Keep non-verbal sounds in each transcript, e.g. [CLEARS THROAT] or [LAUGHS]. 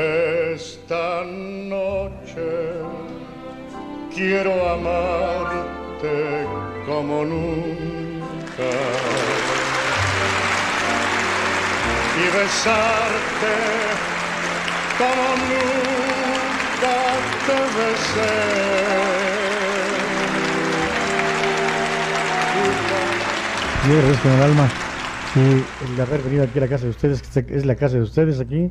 Esta noche quiero amarte como nunca y besarte como nunca te besé. Agradezco con el alma sí, el haber venido aquí a la casa de ustedes, que es la casa de ustedes aquí.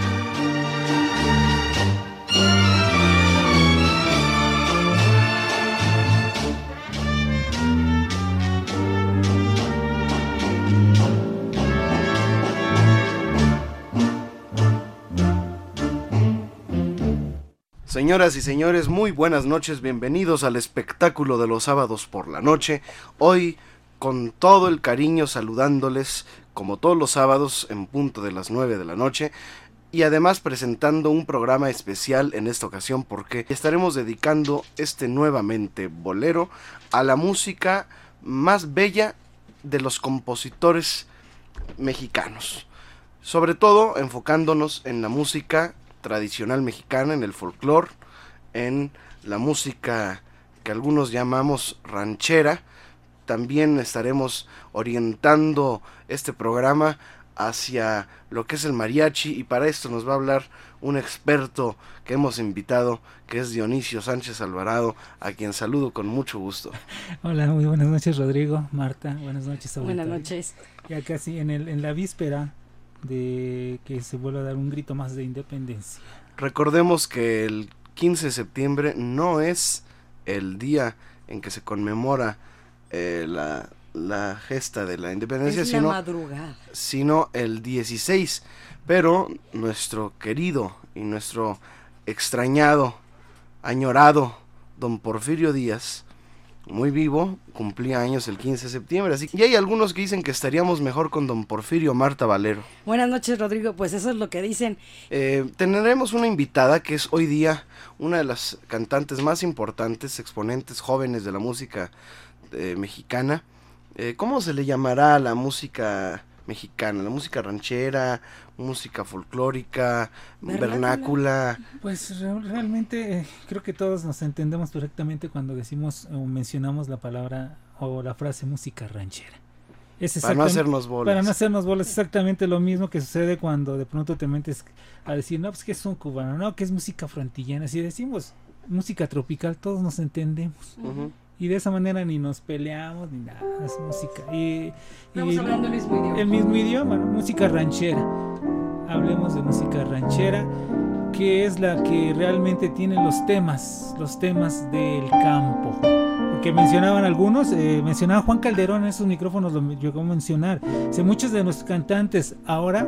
Señoras y señores, muy buenas noches, bienvenidos al espectáculo de los sábados por la noche. Hoy, con todo el cariño, saludándoles, como todos los sábados, en punto de las 9 de la noche, y además presentando un programa especial en esta ocasión porque estaremos dedicando este nuevamente bolero a la música más bella de los compositores mexicanos. Sobre todo enfocándonos en la música tradicional mexicana, en el folclore, en la música que algunos llamamos ranchera. También estaremos orientando este programa hacia lo que es el mariachi y para esto nos va a hablar un experto que hemos invitado que es Dionisio Sánchez Alvarado a quien saludo con mucho gusto. [LAUGHS] Hola, muy buenas noches Rodrigo, Marta, buenas noches. Buenas noches. Ya casi en, el, en la víspera de que se vuelva a dar un grito más de independencia. Recordemos que el 15 de septiembre no es el día en que se conmemora eh, la, la, gesta de la independencia, es sino, madrugada. sino el 16. Pero nuestro querido y nuestro extrañado, añorado don Porfirio Díaz, muy vivo, cumplía años el 15 de septiembre. Así y hay algunos que dicen que estaríamos mejor con don Porfirio Marta Valero. Buenas noches, Rodrigo. Pues eso es lo que dicen. Eh, tendremos una invitada que es hoy día una de las cantantes más importantes, exponentes jóvenes de la música eh, mexicana. Eh, ¿Cómo se le llamará a la música mexicana? ¿La música ranchera? música folclórica, vernácula. Pues realmente eh, creo que todos nos entendemos perfectamente cuando decimos o mencionamos la palabra o la frase música ranchera. Es para no hacernos bolas. Para no hacernos bolas, exactamente lo mismo que sucede cuando de pronto te metes a decir, no, pues que es un cubano, no, que es música frontillana. Si decimos música tropical, todos nos entendemos y de esa manera ni nos peleamos ni nada, es música. Y, Estamos hablando el mismo idioma. El mismo idioma, música ranchera. Hablemos de música ranchera, que es la que realmente tiene los temas, los temas del campo. Porque mencionaban algunos, eh, mencionaba Juan Calderón en esos micrófonos, lo llegó a mencionar. Muchos de nuestros cantantes ahora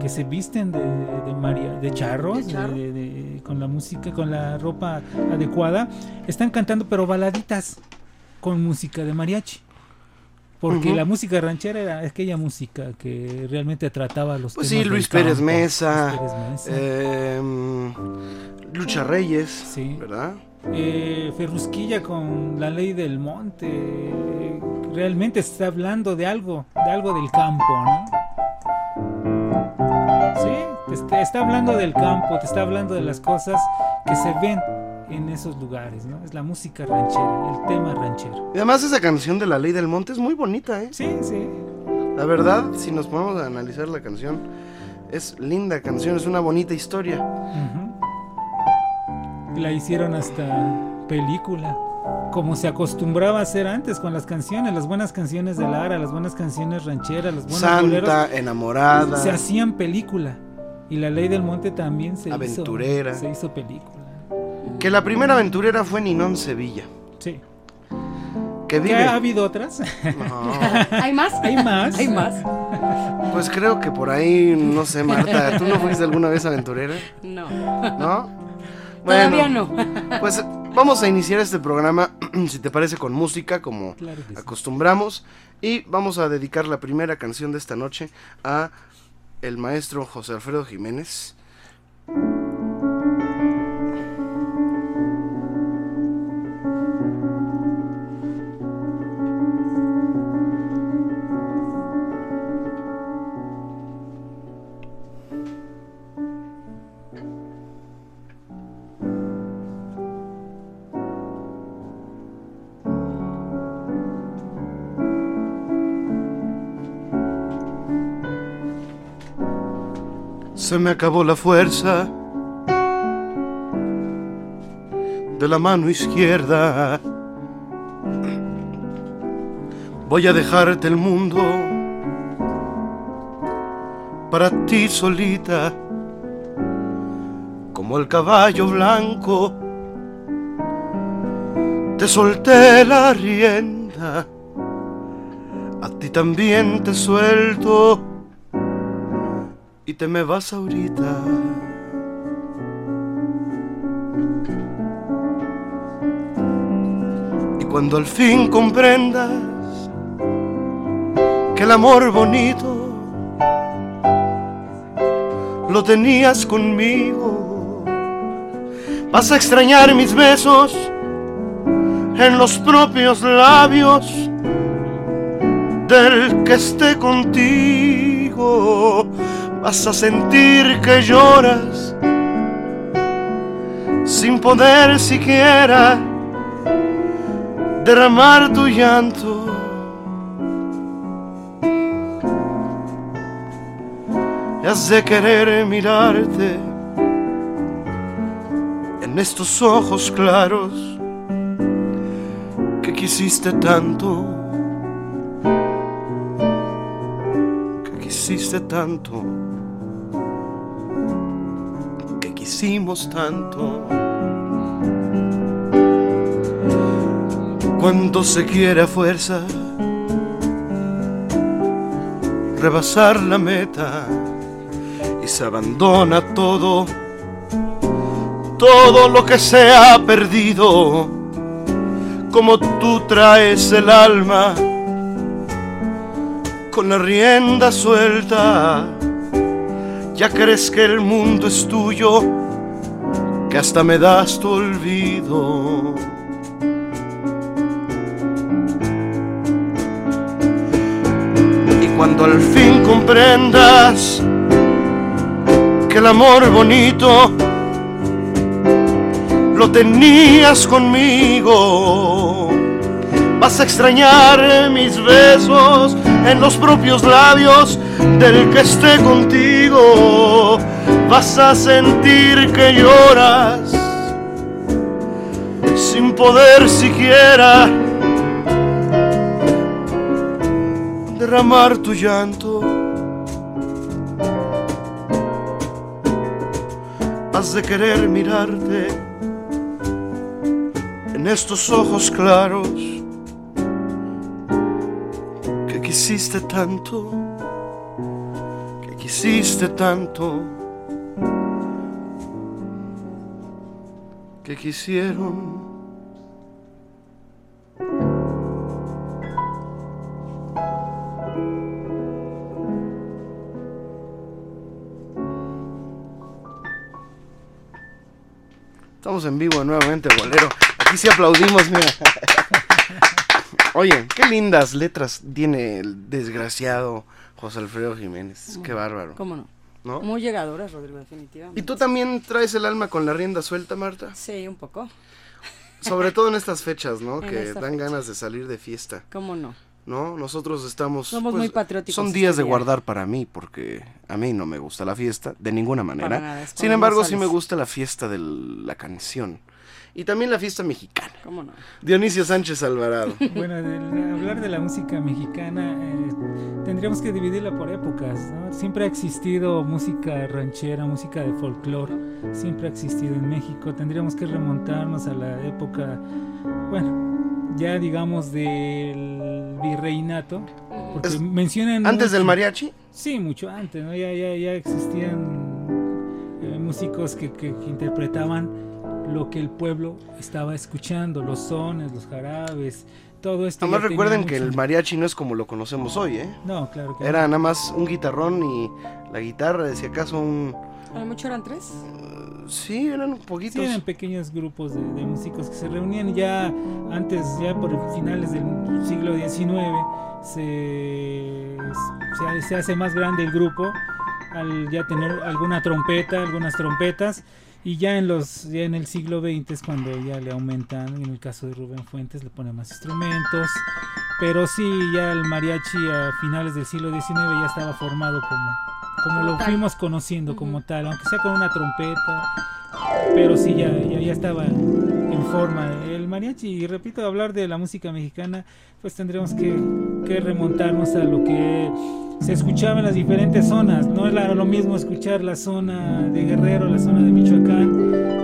que se visten de, de, María, de charros, ¿De con la música, con la ropa adecuada, están cantando pero baladitas con música de mariachi. Porque la música ranchera era aquella música que realmente trataba los pues sí, Luis Pérez, Mesa, Luis Pérez Mesa, eh, Lucha Reyes, sí. ¿verdad? Eh, Ferrusquilla con la ley del monte, realmente está hablando de algo, de algo del campo, ¿no? Sí, te está hablando del campo, te está hablando de las cosas que se ven en esos lugares, ¿no? Es la música ranchera, el tema ranchero. Y además esa canción de La Ley del Monte es muy bonita, ¿eh? Sí, sí. La verdad, si nos ponemos a analizar la canción, es linda canción, es una bonita historia. La hicieron hasta película, como se acostumbraba a hacer antes con las canciones, las buenas canciones de Lara, las buenas canciones rancheras, las buenas Santa, enamorada. Se hacían película. Y la ley del monte también se Aventurera. hizo. Se hizo película. Que la primera aventurera fue Ninón Sevilla. Sí. Que vive. ¿Ha habido otras? No. [LAUGHS] ¿Hay más? Hay más. Hay más. Pues creo que por ahí, no sé, Marta, ¿tú no fuiste alguna vez aventurera? No. ¿No? Bueno, Todavía no. Pues vamos a iniciar este programa, [CLEARS THROAT] si te parece, con música, como acostumbramos. Y vamos a dedicar la primera canción de esta noche a el maestro José Alfredo Jiménez. Se me acabó la fuerza de la mano izquierda. Voy a dejarte el mundo para ti solita, como el caballo blanco. Te solté la rienda, a ti también te suelto y te me vas ahorita. Y cuando al fin comprendas que el amor bonito lo tenías conmigo. Vas a extrañar mis besos en los propios labios del que esté contigo. Vas a sentir que lloras sin poder siquiera derramar tu llanto. Y has de querer mirarte en estos ojos claros que quisiste tanto, que quisiste tanto, quisimos tanto. Cuando se quiere fuerza rebasar la meta y se abandona todo, todo lo que se ha perdido, como tú traes el alma con la rienda suelta, ya crees que el mundo es tuyo, que hasta me das tu olvido. Y cuando al fin comprendas que el amor bonito lo tenías conmigo. Vas a extrañar mis besos en los propios labios del que esté contigo. Vas a sentir que lloras sin poder siquiera derramar tu llanto. Has de querer mirarte en estos ojos claros quisiste tanto, que quisiste tanto, que quisieron. Estamos en vivo nuevamente, bolero. Aquí sí aplaudimos, mira. Oye, qué lindas letras tiene el desgraciado José Alfredo Jiménez. Qué bárbaro. ¿Cómo no? ¿No? Muy llegadoras, Rodrigo, definitivamente. ¿Y tú también traes el alma con la rienda suelta, Marta? Sí, un poco. Sobre todo en estas fechas, ¿no? [LAUGHS] En que dan fecha. ganas de salir de fiesta. ¿Cómo no? ¿No? Nosotros estamos... pues, Somos muy patrióticos Son este días de guardar para mí, porque a mí no me gusta la fiesta, de ninguna manera. Para nada, Sin embargo, sí me gusta la fiesta de la canción. Y también la fiesta mexicana. ¿Cómo no? Dionisio Sánchez Alvarado. [LAUGHS] Bueno, de- hablar de la música mexicana eh, tendríamos que dividirla por épocas. ¿no? Siempre ha existido música ranchera, música de folclore, siempre ha existido en México. Tendríamos que remontarnos a la época, bueno, ya digamos del virreinato. Porque Es- mencionan ¿Antes del mariachi? Sí, mucho antes, ¿no? Ya, ya, ya existían eh, músicos que, que- que interpretaban lo que el pueblo estaba escuchando, los sones, los jarabes, todo esto. Además ya tenía recuerden que el mariachi no es como lo conocemos hoy, ¿eh? No, claro que no. Era nada más un guitarrón y la guitarra, si acaso un... ¿A lo mucho eran tres? Sí, eran Sí, poquitos. eran pequeños grupos de, de músicos que se reunían ya antes, ya por finales del siglo XIX, se, se, se hace más grande el grupo al ya tener alguna trompeta, algunas trompetas, y ya en los ya en el siglo XX es cuando ya le aumentan, en el caso de Rubén Fuentes le ponen más instrumentos, pero sí, ya el mariachi a finales del siglo XIX ya estaba formado como, como lo tal. fuimos conociendo como tal, aunque sea con una trompeta, pero sí, ya, ya, ya estaba en forma el mariachi. Y repito, hablar de la música mexicana, pues tendremos que, que remontarnos a lo que se escuchaba en las diferentes zonas. No era lo mismo escuchar la zona de Guerrero, la zona de Michoacán,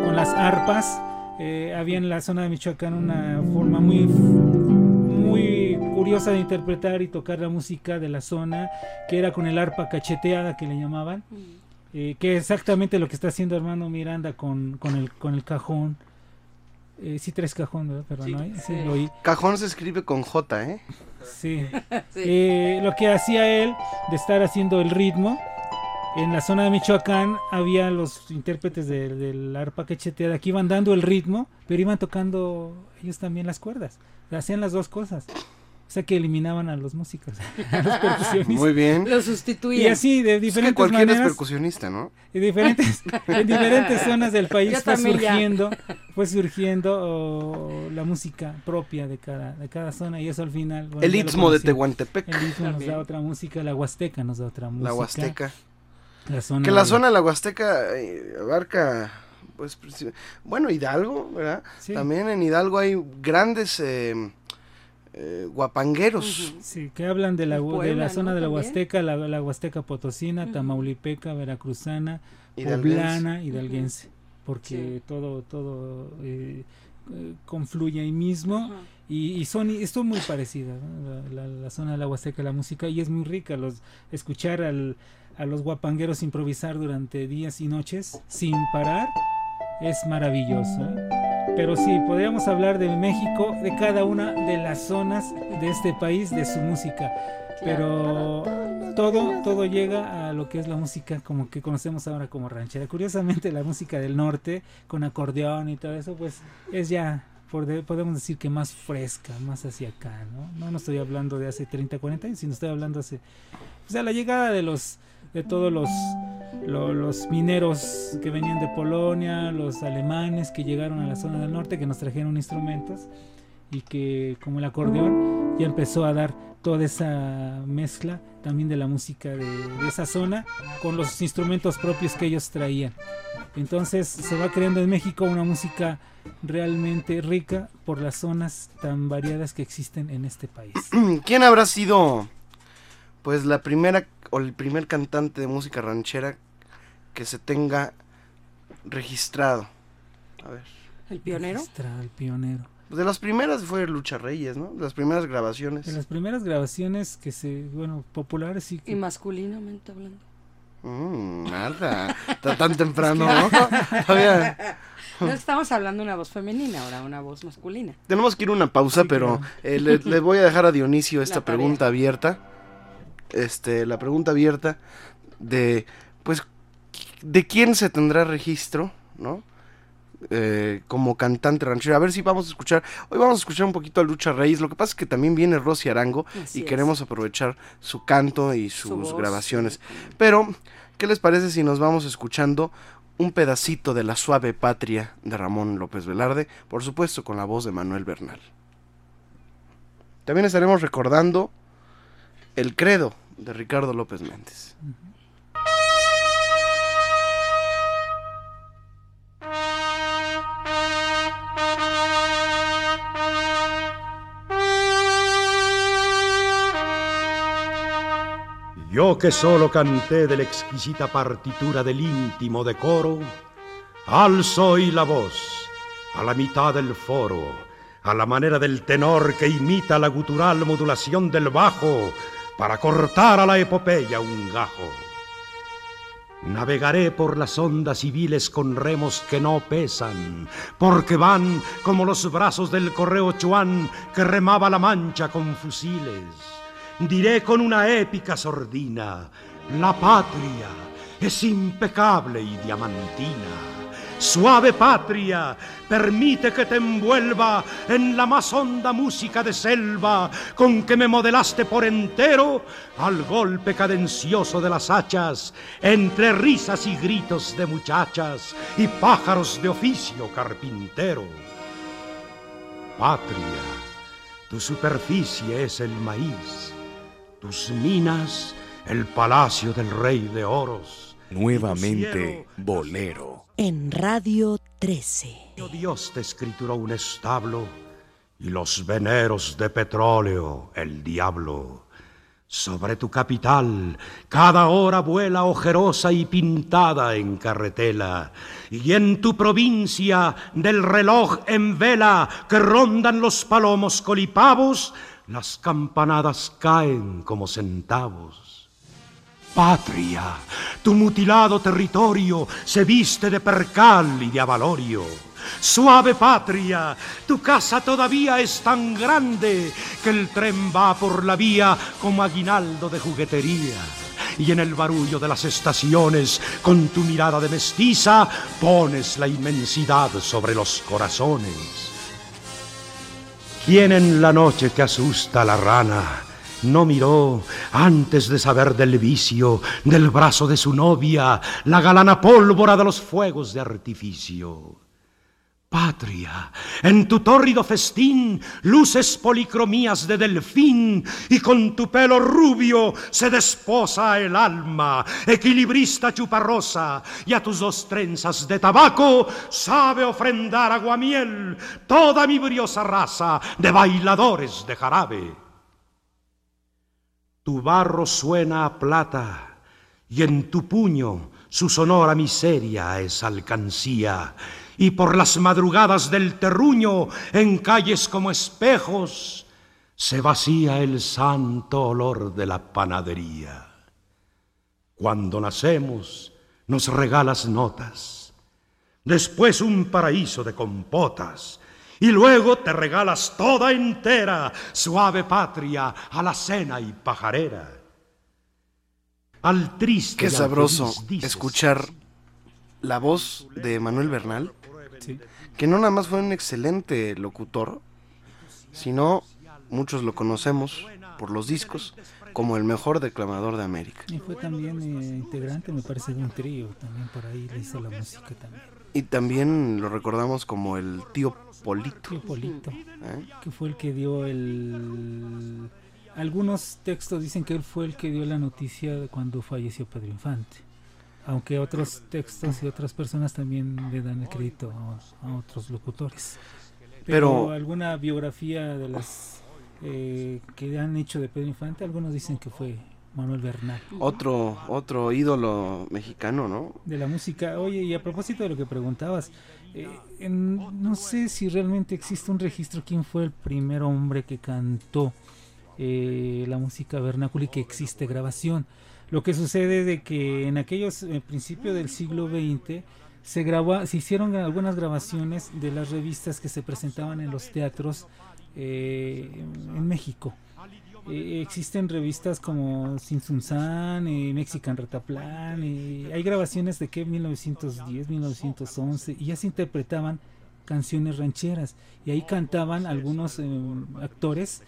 con las arpas. Eh, había en la zona de Michoacán una forma muy, muy curiosa de interpretar y tocar la música de la zona, que era con el arpa cacheteada que le llamaban. Eh, que es exactamente lo que está haciendo Armando Miranda con, con, el, con el cajón. Eh, sí, tres cajón, ¿verdad? Perdón, Sí. ¿no? Sí, lo oí. Cajón se escribe con J, ¿eh? [LAUGHS] Sí. Eh, lo que hacía él de estar haciendo el ritmo en la zona de Michoacán había los intérpretes de- del arpa quecheteada que iban dando el ritmo, pero iban tocando ellos también las cuerdas. Hacían las dos cosas. O sea que eliminaban a los músicos, [LAUGHS] a los percusionistas. Muy bien. Lo sustituían. Y así, de Es que diferentes cualquiera es maneras. percusionista, ¿no? En diferentes, en diferentes [LAUGHS] zonas del país Yo fue ya. surgiendo, fue surgiendo oh, la música propia de cada, de cada zona y eso al final. bueno, El Istmo de. Tehuantepec. El Istmo nos da otra música, la Huasteca nos da otra música. La Huasteca. La zona que la de- zona de la Huasteca eh, abarca, pues, bueno, Hidalgo, ¿verdad? Sí. También en Hidalgo hay grandes eh, eh, guapangueros. Sí, que hablan de la, de la zona ¿no? de la. Huasteca, la, la Huasteca potosina, tamaulipeca, veracruzana, Hidalguense. poblana, hidalguense, porque todo todo eh, confluye ahí mismo y, y son y son muy parecidas ¿no? la, la- la zona de la Huasteca, la música y es muy rica los escuchar al, a los guapangueros improvisar durante días y noches sin parar es maravilloso. Pero sí, podríamos hablar de México, de cada una de las zonas de este país, de su música. Pero todo, todo llega a lo que es la música como que conocemos ahora como ranchera. Curiosamente, la música del norte, con acordeón y todo eso, pues es ya, podemos decir que más fresca, más hacia acá, ¿no? No, estoy hablando de hace 30, 40 años, sino estoy hablando hace... O sea, la llegada de los de todos los, lo- los mineros que venían de Polonia, los alemanes que llegaron a la zona del norte, que nos trajeron instrumentos y que como el acordeón ya empezó a dar toda esa mezcla también de la música de, de esa zona con los instrumentos propios que ellos traían. Entonces se va creando en México una música realmente rica por las zonas tan variadas que existen en este país. [CLEARS THROAT] ¿Quién habrá sido, pues, la primera o el primer cantante de música ranchera que se tenga registrado? A ver. ¿El pionero? Registrado, el pionero. Pues de las primeras fue Lucha Reyes, ¿no? De las primeras grabaciones. De las primeras grabaciones que se, bueno, populares sí. Y masculinamente hablando. Mm, nada, está tan temprano, [LAUGHS] ¿no? [LAUGHS] Todavía- No estamos hablando de una voz femenina, ahora una voz masculina. Tenemos que ir a una pausa, pero eh, le, le voy a dejar a Dionisio esta La tarea. pregunta abierta. Este, la pregunta abierta de, pues, ¿de quién se tendrá registro, no? Eh, como cantante ranchero. A ver si vamos a escuchar. Hoy vamos a escuchar un poquito a Lucha Reyes. Lo que pasa es que también viene Rosy Arango Así y es. queremos aprovechar su canto y sus grabaciones. Pero, ¿qué les parece si nos vamos escuchando un pedacito de La Suave Patria de Ramón López Velarde? Por supuesto, con la voz de Manuel Bernal. También estaremos recordando El Credo de Ricardo López Méndez. Yo que solo canté de la exquisita partitura del íntimo decoro, alzo hoy la voz a la mitad del foro, a la manera del tenor que imita la gutural modulación del bajo para cortar a la epopeya un gajo. Navegaré por las ondas civiles con remos que no pesan, porque van como los brazos del correo Chuan que remaba la mancha con fusiles. Diré con una épica sordina, la patria es impecable y diamantina. Suave patria, permite que te envuelva en la más honda música de selva con que me modelaste por entero al golpe cadencioso de las hachas, entre risas y gritos de muchachas y pájaros de oficio carpintero. Patria, tu superficie es el maíz, tus minas el palacio del rey de oros. Nuevamente, bolero. En Radio 13. Dios te escrituró un establo y los veneros de petróleo, el diablo. Sobre tu capital cada hora vuela ojerosa y pintada en carretela, y en tu provincia del reloj en vela que rondan los palomos colipavos, las campanadas caen como centavos. Patria, tu mutilado territorio se viste de percal y de avalorio. Suave patria, tu casa todavía es tan grande que el tren va por la vía como aguinaldo de juguetería. y en el barullo de las estaciones, con tu mirada de mestiza, pones la inmensidad sobre los corazones. ¿Quién en la noche que asusta a la rana no miró, antes de saber del vicio, del brazo de su novia, la galana pólvora de los fuegos de artificio? Patria, en tu tórrido festín luces policromías de delfín y con tu pelo rubio se desposa el alma, equilibrista chuparrosa, y a tus dos trenzas de tabaco sabe ofrendar aguamiel toda mi briosa raza de bailadores de jarabe. Tu barro suena a plata y en tu puño su sonora miseria es alcancía y por las madrugadas del terruño, en calles como espejos, se vacía el santo olor de la panadería. Cuando nacemos, nos regalas notas, después un paraíso de compotas, y luego te regalas toda entera, suave patria, a la cena y pajarera. Al triste. Qué sabroso escuchar la voz de Manuel Bernal que no nada más fue un excelente locutor, sino muchos lo conocemos por los discos como el mejor declamador de América. Y fue también eh, integrante, me parece, de un trío, también por ahí le hizo la música también. Y también lo recordamos como el tío Polito. Tío Polito, ¿Eh? que fue el que dio el... Algunos textos dicen que él fue el que dio la noticia de cuando falleció Pedro Infante aunque otros textos y otras personas también le dan el crédito a, otros locutores. Pero, alguna biografía de las eh, que han hecho de Pedro Infante, algunos dicen que fue Manuel Bernal. Otro, otro ídolo mexicano, ¿no? De la música. Oye, y a propósito de lo que preguntabas, eh, no sé si realmente existe un registro quién fue el primer hombre que cantó eh, la música vernácula y que existe grabación. Lo que sucede de que en aquellos eh, principios del siglo XX se grabó, se hicieron algunas grabaciones de las revistas que se presentaban en los teatros eh, en México. Eh, existen revistas como Sin Sun Mexican Retaplan, hay grabaciones de que 1910, 1911, y ya se interpretaban canciones rancheras, y ahí cantaban algunos actores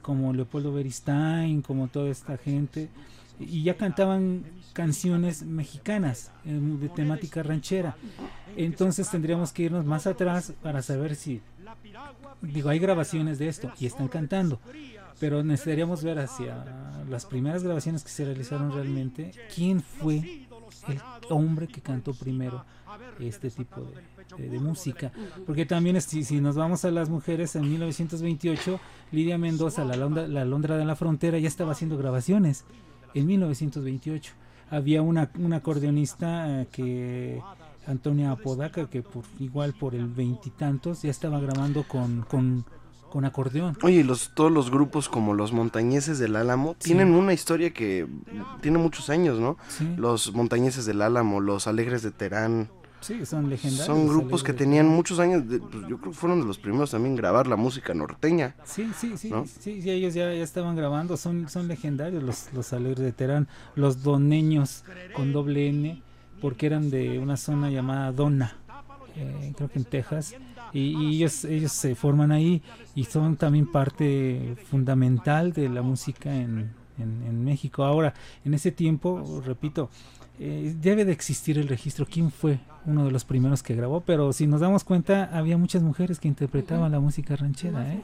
como Leopoldo Beristain, como toda esta gente, y ya cantaban canciones mexicanas eh, de temática ranchera. Entonces tendríamos que irnos más atrás para saber si, digo, hay grabaciones de esto y están cantando, pero necesitaríamos ver hacia las primeras grabaciones que se realizaron realmente, quién fue el hombre que cantó primero este tipo de, música. Porque también si, si, nos vamos a las mujeres, en 1928, Lidia Mendoza, la, la Londra de la Frontera, ya estaba haciendo grabaciones en 1928. Había una, una acordeonista eh, que Antonia Apodaca que por igual por el veintitantos ya estaba grabando con, con, con acordeón. Oye, los, todos los grupos como los montañeses del Álamo tienen una historia que tiene muchos años, ¿no? Los montañeses del Álamo, los alegres de Terán. Sí, son legendarios. Son grupos que tenían muchos años, pues, yo creo que fueron de los primeros también grabar la música norteña. Sí, sí, sí, sí, ellos ya, ya, estaban grabando, son, son legendarios los, los alegres de Terán, los doneños con doble N, porque eran de una zona llamada Dona, eh, creo que en Texas, y, ellos, ellos se forman ahí y son también parte fundamental de la música en, en, en México. Ahora, en ese tiempo, repito, eh, debe de existir el registro quién fue uno de los primeros que grabó, pero si nos damos cuenta había muchas mujeres que interpretaban la música ranchera, ¿eh?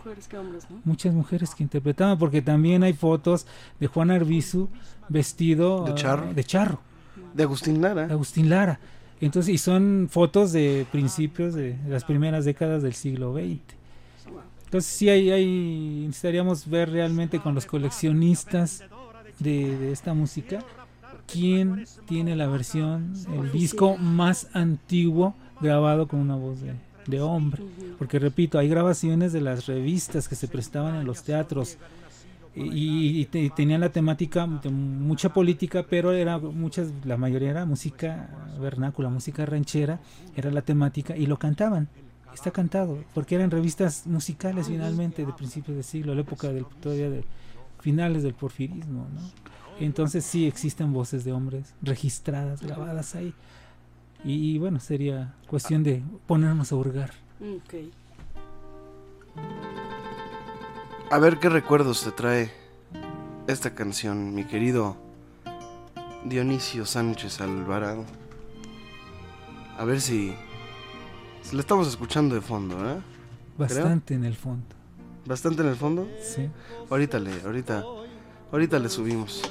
Muchas mujeres que interpretaban, porque también hay fotos de Juan Arbizu vestido de charro, de, charro. de Agustín Lara. Agustín Lara. Entonces, y son fotos de principios de las primeras décadas del siglo XX. Entonces sí hay, hay necesitaríamos ver realmente con los coleccionistas de, de esta música quién tiene la versión, el disco más antiguo grabado con una voz de, hombre. Porque repito, hay grabaciones de las revistas que se prestaban en los teatros y, tenían la temática de mucha política, pero era muchas, la mayoría era música vernácula, música ranchera, era la temática y lo cantaban. Está cantado, porque eran revistas musicales finalmente de principios de siglo, la época del, todavía de finales del porfirismo, ¿no? Entonces sí existen voces de hombres registradas, grabadas ahí. Y, bueno, sería cuestión de ponernos a hurgar. Ok. A ver qué recuerdos te trae esta canción, mi querido Dionisio Sánchez Alvarado. A ver si, si la estamos escuchando de fondo, ¿eh? Bastante en el fondo. ¿Bastante en el fondo? Sí. Ahorita le, ahorita, ahorita le subimos.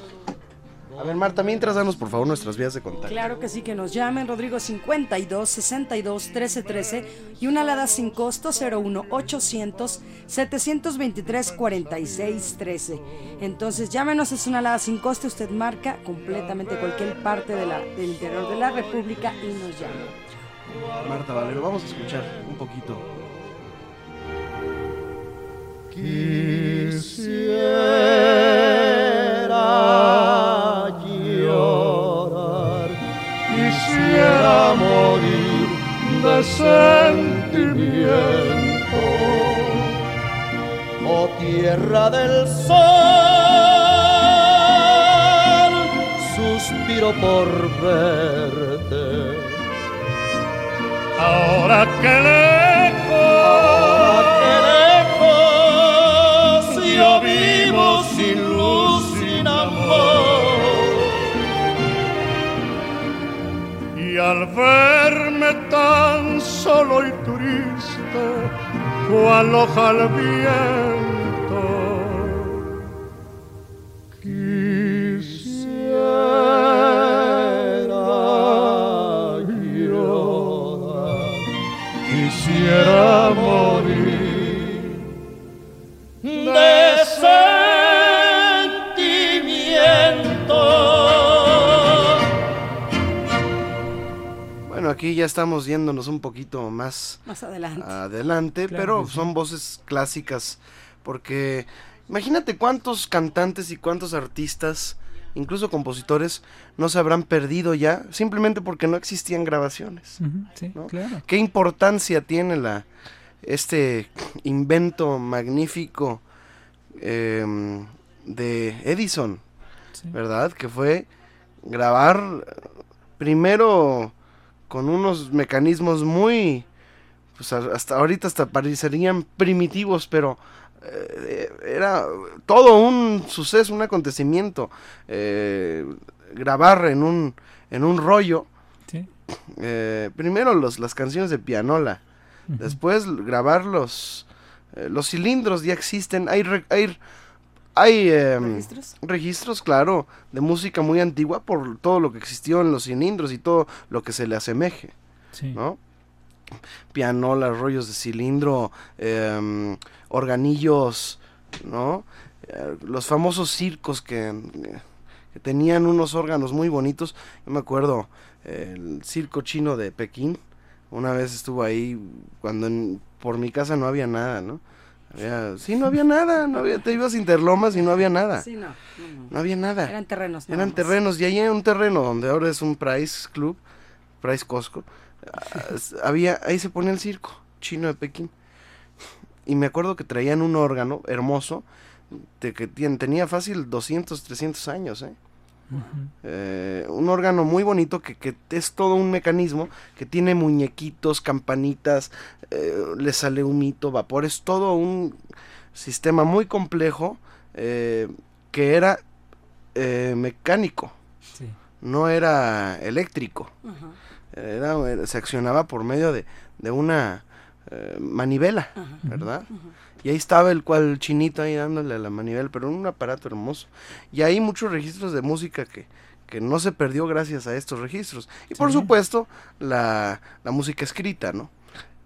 A ver, Marta, mientras danos por favor nuestras vías de contacto. Claro que sí, que nos llamen Rodrigo 52 62 13 13 y una alada sin costo 01 800 723 46 13. Entonces llámenos, es una alada sin costo, usted marca completamente cualquier parte de la, del interior de la República y nos llama. Marta Valero, vamos a escuchar un poquito. Quisiera de sentimiento. Oh tierra del sol, suspiro por verte. Ahora que lejos, que lejos, yo vivo sin luz, sin amor. Y al verme tan solo y triste, cual hoja al viento, aquí ya estamos yéndonos un poquito más Más adelante. adelante, Claro pero sí. son voces clásicas porque imagínate cuántos cantantes y cuántos artistas, incluso compositores, no se habrán perdido ya simplemente porque no existían grabaciones. Ujú, sí, claro. ¿Qué importancia tiene la este invento magnífico em, de Edison? ¿Verdad? Que fue grabar primero con unos mecanismos muy pues hasta ahorita hasta parecerían primitivos, pero eh, era todo un suceso, un acontecimiento. eh, grabar en un, en un rollo. Sí. eh, primero los, las canciones de pianola. Después grabar los, eh, los cilindros ya existen. Hay, re- hay, hay em, ¿Registros? registros, claro, de música muy antigua por todo lo que existió en los cilindros y todo lo que se le asemeje. Sí. ¿no? Pianolas, rollos de cilindro, em, organillos, ¿no? Eh, los famosos circos que, que tenían unos órganos muy bonitos. Yo me acuerdo, eh, el circo chino de Pekín. Una vez estuvo ahí cuando en- por mi casa no había nada, ¿no? Había- sí, no había nada, no había, te ibas a Interlomas y no había nada. Sí, no, no, no. No había nada. Eran terrenos. Eran terrenos, y ahí en un terreno donde ahora es un Price Club, Price Costco, ah, [LAUGHS] había, ahí se ponía el circo chino de Pekín. Y me acuerdo que traían un órgano hermoso, de que tenía fácil 200, 300 años, ¿eh? Eh, un órgano muy bonito que, que es todo un mecanismo que tiene muñequitos, campanitas, eh, le sale humito, vapor, es todo un sistema muy complejo eh, que era eh, mecánico, Sí. no era eléctrico, era- se accionaba por medio de, de una manivela. ¿verdad? Y ahí estaba el cual chinito ahí dándole a la manivela, pero un aparato hermoso. Y hay muchos registros de música que, que no se perdió gracias a estos registros. Y por Sí. supuesto, la, la música escrita, ¿no?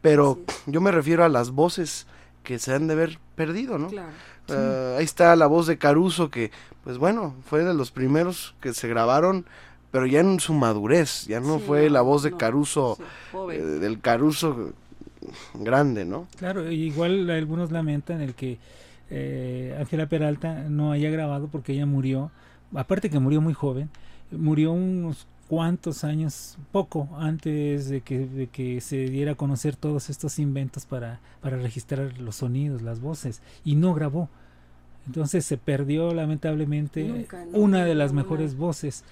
Pero yo me refiero a las voces que se han de haber perdido, ¿no? Claro. Eh, ahí está la voz de Caruso, que, pues bueno, fue de los primeros que se grabaron, pero ya en su madurez, ya no fue la voz de no, Caruso, eh, del Caruso grande, ¿no? Claro, igual algunos lamentan el que eh, Ángela Peralta no haya grabado porque ella murió, aparte que murió muy joven, murió unos cuantos años, poco antes de que, de que se diera a conocer todos estos inventos para, para registrar los sonidos, las voces, y no grabó. Entonces se perdió lamentablemente Nunca, una de las mejores voces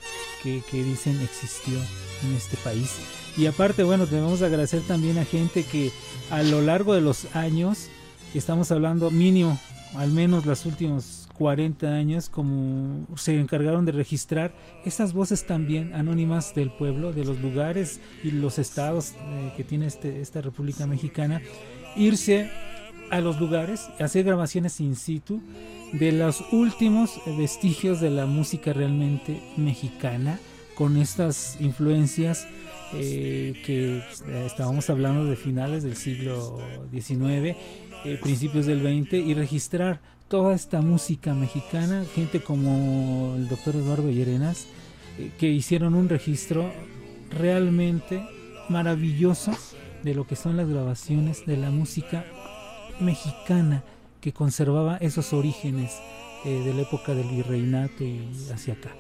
que, que dicen existió en este país. Y aparte, bueno, debemos agradecer también a gente que a lo largo de los años, estamos hablando mínimo, al menos los últimos 40 años, como se encargaron de registrar esas voces también anónimas del pueblo, de los lugares y los estados eh, que tiene este, esta República Mexicana, irse a los lugares, hacer grabaciones in situ de los últimos vestigios de la música realmente mexicana, con estas influencias eh, que eh, estábamos hablando de finales del siglo XIX, eh, principios del XX, y registrar toda esta música mexicana, gente como el doctor Eduardo Llerenas, eh, que hicieron un registro realmente maravilloso de lo que son las grabaciones de la música mexicana que conservaba esos orígenes eh, de la época del virreinato y hacia acá.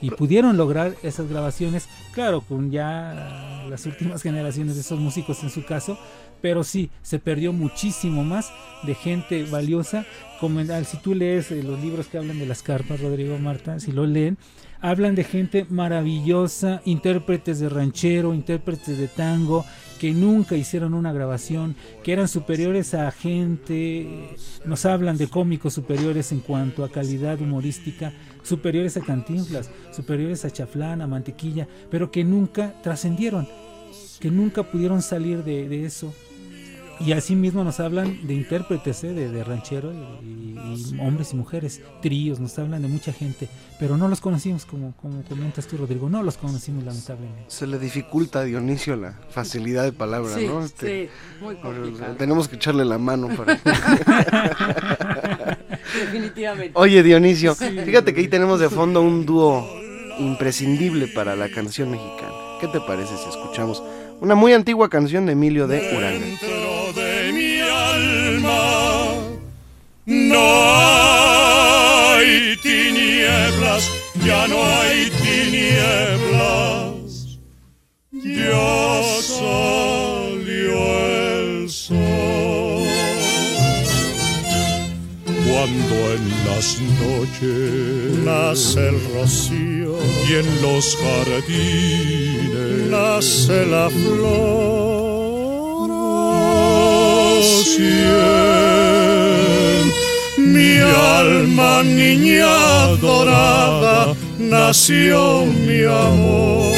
Y pudieron lograr esas grabaciones, claro, con ya las últimas generaciones de esos músicos en su caso, pero sí, se perdió muchísimo más de gente valiosa. Como si tú lees eh, los libros que hablan de las carpas, Rodrigo Marta, si lo leen, hablan de gente maravillosa, intérpretes de ranchero, intérpretes de tango, que nunca hicieron una grabación, que eran superiores a gente, nos hablan de cómicos superiores en cuanto a calidad humorística, superiores a Cantinflas, superiores a Chaflán, a Mantequilla, pero que nunca trascendieron, que nunca pudieron salir de, de eso. Y así mismo nos hablan de intérpretes, ¿eh? de, de ranchero y, y hombres y mujeres, tríos, nos hablan de mucha gente, pero no los conocimos como, como comentas tú, Rodrigo, no los conocimos lamentablemente. Se le dificulta a Dionisio la facilidad de palabra, Sí, ¿no? Este, sí, muy complicado. Tenemos que echarle la mano para... [LAUGHS] Definitivamente. Oye, Dionisio, Sí. fíjate que ahí tenemos de fondo un dúo imprescindible para la canción mexicana. ¿Qué te parece si escuchamos una muy antigua canción de Emilio de Uranga? No hay tinieblas, ya no hay tinieblas. Ya salió el sol. Cuando en las noches nace el rocío y en los jardines nace la flor. Mi alma niña dorada nació mi amor.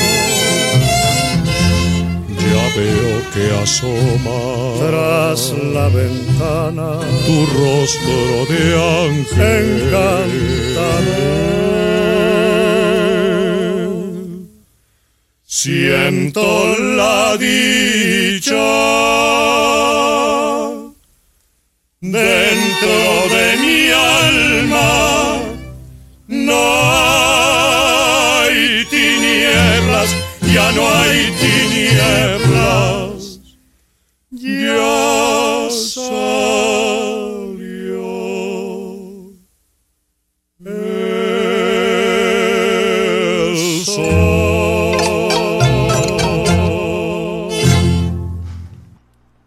Ya veo que asoma tras la ventana tu rostro de ángel encantador. Siento la dicha dentro de mi alma. No hay tinieblas, ya no hay tinieblas. Ya salió.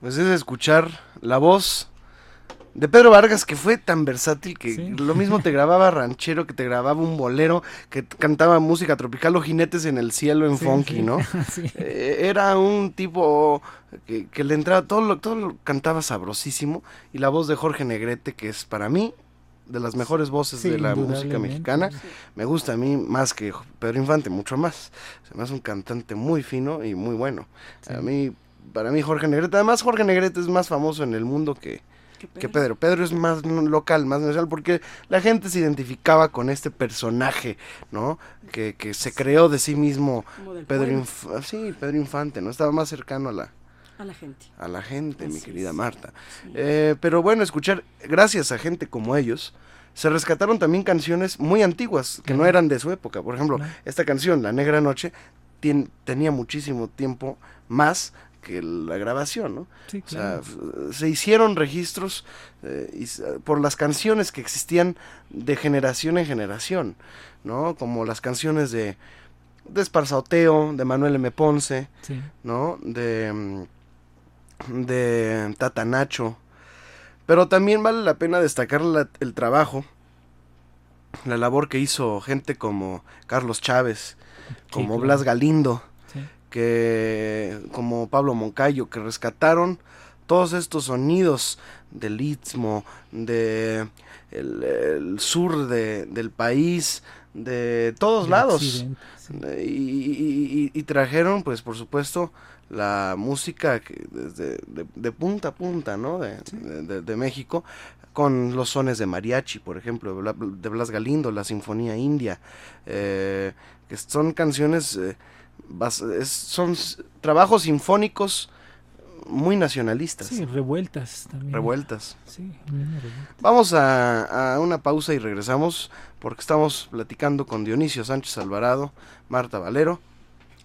Pues es escuchar la voz de Pedro Vargas, que fue tan versátil que lo mismo te grababa ranchero, que te grababa un bolero, que cantaba música tropical o jinetes en el cielo en Sí, funky, sí. ¿no? [LAUGHS] Eh, Era un tipo que, que le entraba, todo lo, todo lo cantaba sabrosísimo. Y la voz de Jorge Negrete, que es para mí de las mejores voces de la música mexicana. Me gusta a mí más que Pedro Infante, mucho más. Se me hace un cantante muy fino y muy bueno. A mí, para mí Jorge Negrete, además Jorge Negrete es más famoso en el mundo que, que Pedro. Pedro es más local, más nacional, porque la gente se identificaba con este personaje, ¿no? Que, que se creó de sí mismo Pedro. Inf- sí, Pedro Infante, ¿no? Estaba más cercano a la, A la gente. a la gente, mi querida es. Marta. Eh, pero bueno, escuchar, gracias a gente como ellos, se rescataron también canciones muy antiguas que no eran de su época. Por ejemplo, esta canción, La Negra Noche, tenía muchísimo tiempo más que la grabación, ¿no? Sí, O sea, se hicieron registros eh, y s- por las canciones que existían de generación en generación, ¿no? Como las canciones de, de Esparzoteo, de Manuel M. Ponce, Sí. ¿no? De, mm, de Tata Nacho. Pero también vale la pena destacar la- el trabajo la labor que hizo gente como Carlos Chávez, como. Blas Galindo. Que como Pablo Moncayo, que rescataron todos estos sonidos del istmo, de el, el sur de- del país, de todos lados. Y, y- y- y trajeron, pues por supuesto, la música que desde de, de punta a punta, ¿no? De, de- de- de México, con los sones de mariachi, por ejemplo, de Blas Galindo, la Sinfonía India, eh, que son canciones, eh, bas- es- son trabajos sinfónicos muy nacionalistas, Sí, revueltas también. revueltas. Sí, bien revueltas. Vamos a, a una pausa y regresamos porque estamos platicando con Dionisio Sánchez Alvarado, Marta Valero.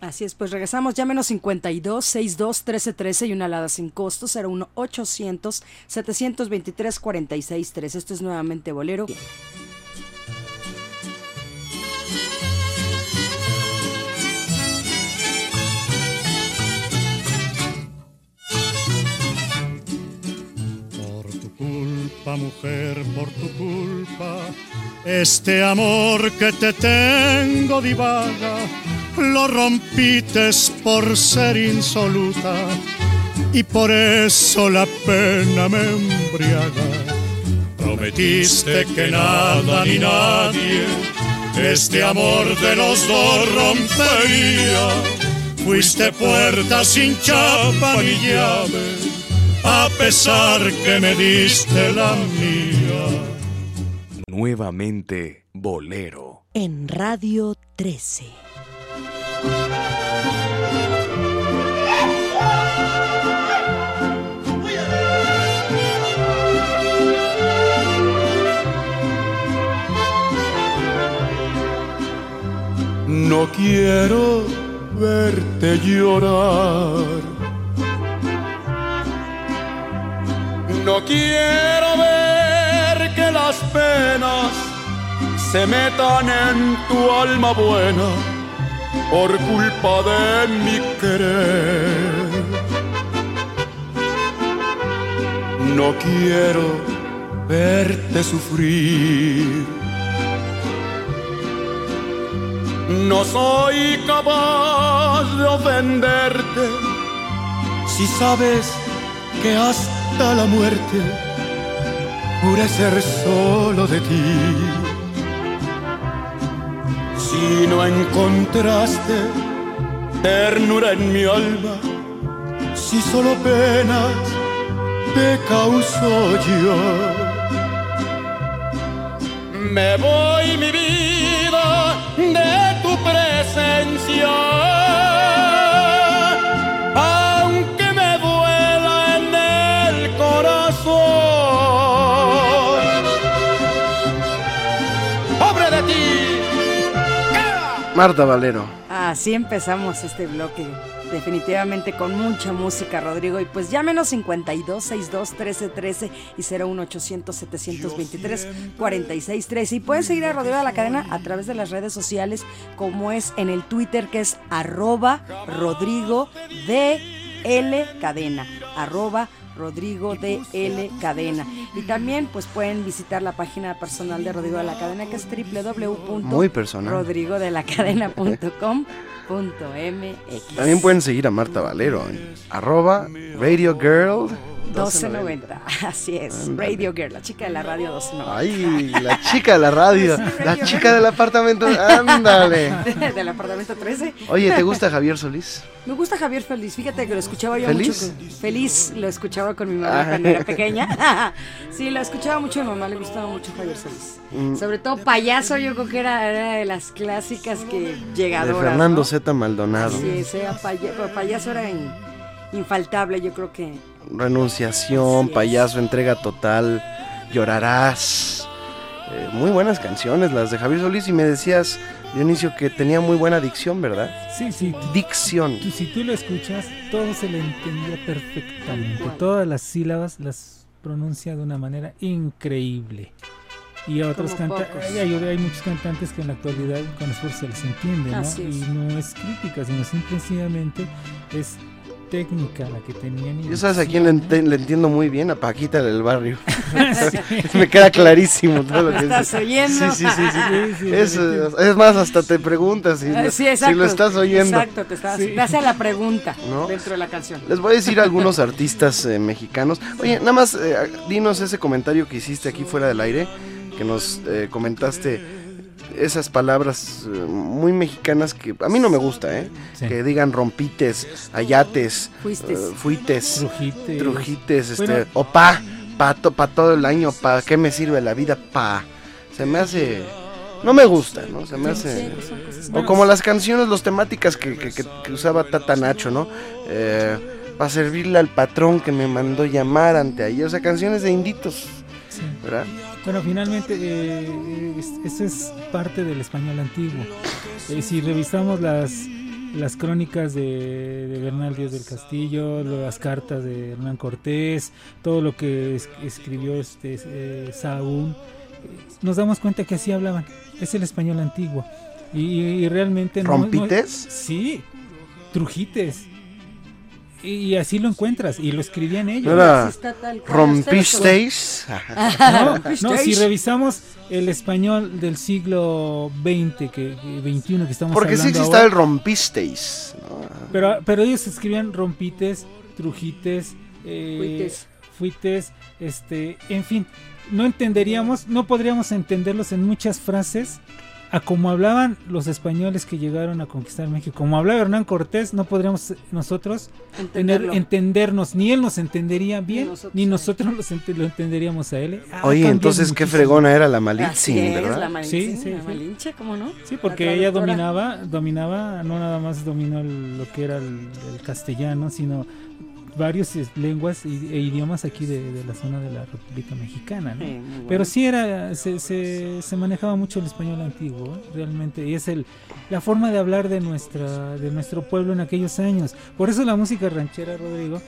Así es, pues regresamos. Llámenos 52 62 13 13 y una alada sin costo 01 800 723 46 13. Esto es nuevamente Bolero. Por culpa, mujer, por tu culpa, este amor que te tengo divaga, lo rompites por ser insoluta y por eso la pena me embriaga. Prometiste que nada ni nadie este amor de los dos rompería. Fuiste puerta sin chapa ni llave a pesar que me diste la mía. Nuevamente Bolero. En Radio 13. No quiero verte llorar. No quiero ver que las penas se metan en tu alma buena por culpa de mi querer. No quiero verte sufrir. No soy capaz de ofenderte si sabes que hasta la muerte juré ser solo de ti. Si no encontraste ternura en mi alma, si solo penas te causo yo. Me voy mi vida de tu presencia, Marta Valero. Así empezamos este bloque. Definitivamente con mucha música, Rodrigo. Y pues llámenos 52 62 13 13 y 01 800 723 46 13. Y pueden seguir a Rodrigo de la Cadena a través de las redes sociales, como es en el Twitter, que es arroba Rodrigo DL Cadena. Arroba Rodrigo DL Cadena. Y también pues pueden visitar la página personal de Rodrigo de la Cadena, que es www.rodrigodelacadena.com.mx. También pueden seguir a Marta Valero en arroba Radio Girl 1290. [LAUGHS] Así es. Radio Girl, la chica de la radio 1290. Ay, la chica de la radio, Sí, la chica del apartamento, ándale. [LAUGHS] Del apartamento 13. Oye, ¿te gusta Javier Solís? Me gusta Javier Feliz. Fíjate que lo escuchaba yo ¿Feliz? mucho. con- Feliz lo escuchaba con mi mamá Ah. cuando era pequeña. [LAUGHS] sí, lo escuchaba mucho a mi mamá. Le gustaba mucho Javier Solís. Mm. Sobre todo payaso, yo creo que era, era de las clásicas que De llegadoras. Fernando ¿no? Z. Maldonado. Sí, sea paya- payaso era in- infaltable, yo creo que. Renunciación, payaso, entrega total, llorarás. Eh, muy buenas canciones las de Javier Solís y me decías, Dionisio, que tenía muy buena dicción, ¿verdad? Sí, sí. Dicción. Tú- si tú lo escuchas, todo se le entendía perfectamente. Todas las sílabas las pronuncia de una manera increíble. Y a otros cantantes, hay, hay muchos cantantes que en la actualidad con esfuerzo se les entiende, ¿no? Así es. Y no es crítica, sino simplemente es técnica la que tenían. y Yo sabes a quién le, entiendo muy bien, a Paquita del barrio. [LAUGHS] [LAUGHS] Me queda clarísimo todo lo que ¿Estás dice. oyendo? Sí, sí, sí, sí. Sí, sí, es, más, hasta te preguntas si, Eh, lo- sí, si lo estás oyendo. Exacto, te, estás, te hace la pregunta ¿No? dentro de la canción. Les voy a decir [LAUGHS] algunos artistas eh, mexicanos. Oye, nada más eh, dinos ese comentario que hiciste aquí fuera del aire, que nos eh, comentaste esas palabras eh, muy mexicanas que a mí no me gusta, ¿eh? Sí. Que digan rompites, ayates, Fuistes. eh, fuites, Trujites. trujites, este, Bueno. o pa, pa, to- pa todo el año, pa, ¿qué me sirve la vida? Pa. Se me hace... No me gusta, ¿no? Se me hace... O como las canciones, las temáticas que, que- que- que usaba Tata Nacho, ¿no? Eh, para servirle al patrón que me mandó llamar ante ahí. O sea, canciones de inditos, ¿verdad? Bueno, finalmente, eh, es- eso es parte del español antiguo. Eh, si revisamos las, las crónicas de, de Bernal Díaz del Castillo, las cartas de Hernán Cortés, todo lo que es- escribió este eh, Sahagún, eh, nos damos cuenta que así hablaban. Es el español antiguo. Y, y realmente no- no- ¿Rompites? sí, trujites. Y, así lo encuentras, y lo escribían ellos. ¿No era rompisteis? [LAUGHS] No, no, ¿Rompisteis? si revisamos el español del siglo XX, que, que 21 que estamos Porque sí hablando existe el ahora, rompisteis. ¿no? pero, pero ellos escribían rompites, trujites, eh, Fuites. fuites, este, en fin, no entenderíamos, no podríamos entenderlos en muchas frases a como hablaban los españoles que llegaron a conquistar México. Como hablaba Hernán Cortés, no podríamos nosotros tener, entendernos, ni él nos entendería bien, nosotros ni nosotros los lo entenderíamos a él. ¿eh? Oye, entonces qué fregona era la es, ¿verdad? la Malinche, Sí, sí, la. Malinche, ¿cómo no? Sí, porque La ella dominaba, dominaba, no nada más dominó el- lo que era el, el castellano, sino varias es- lenguas y- e idiomas aquí de, de la zona de la República Mexicana, ¿no? Sí, bueno. Pero sí era, se, se, se manejaba mucho el español antiguo, ¿eh? realmente, y es el la forma de hablar de nuestra, de nuestro pueblo en aquellos años. Por eso la música ranchera, Rodrigo,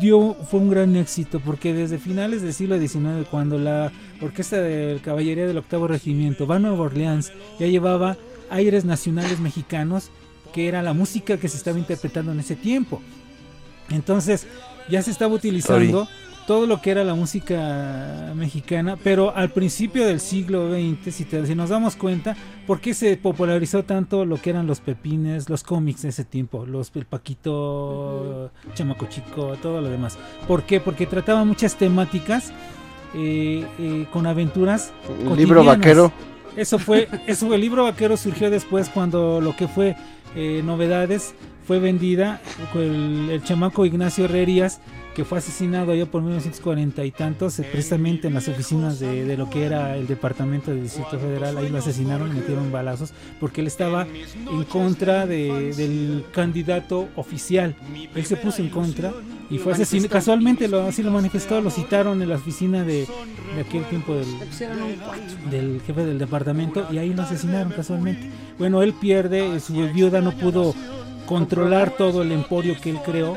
dio fue un gran éxito porque desde finales del siglo XIX cuando la orquesta de caballería del octavo regimiento va a Nueva Orleans ya llevaba aires nacionales mexicanos que era la música que se estaba interpretando en ese tiempo entonces ya se estaba utilizando todo lo que era la música mexicana, pero al principio del siglo XX, si, te- si nos damos cuenta, ¿por qué se popularizó tanto lo que eran los pepines, los cómics de ese tiempo? Los el Paquito, Chamaco Chico, todo lo demás. ¿Por qué? Porque trataba muchas temáticas eh, eh, con aventuras. El libro vaquero. Eso fue, eso, el libro vaquero surgió después cuando lo que fue eh, novedades fue vendida el, el chamaco Ignacio Herrerías, que fue asesinado allá por 1940 y tantos, eh, precisamente en las oficinas de, lo que era el departamento del Distrito Federal, ahí lo asesinaron metieron balazos, porque él estaba en contra de- del candidato oficial. Él se puso en contra y fue asesinado. Casualmente lo, así lo manifestó, lo citaron en la oficina de, de aquel tiempo del, del jefe del departamento y ahí lo asesinaron casualmente. Bueno, él pierde, su viuda no pudo controlar todo el emporio que él creó,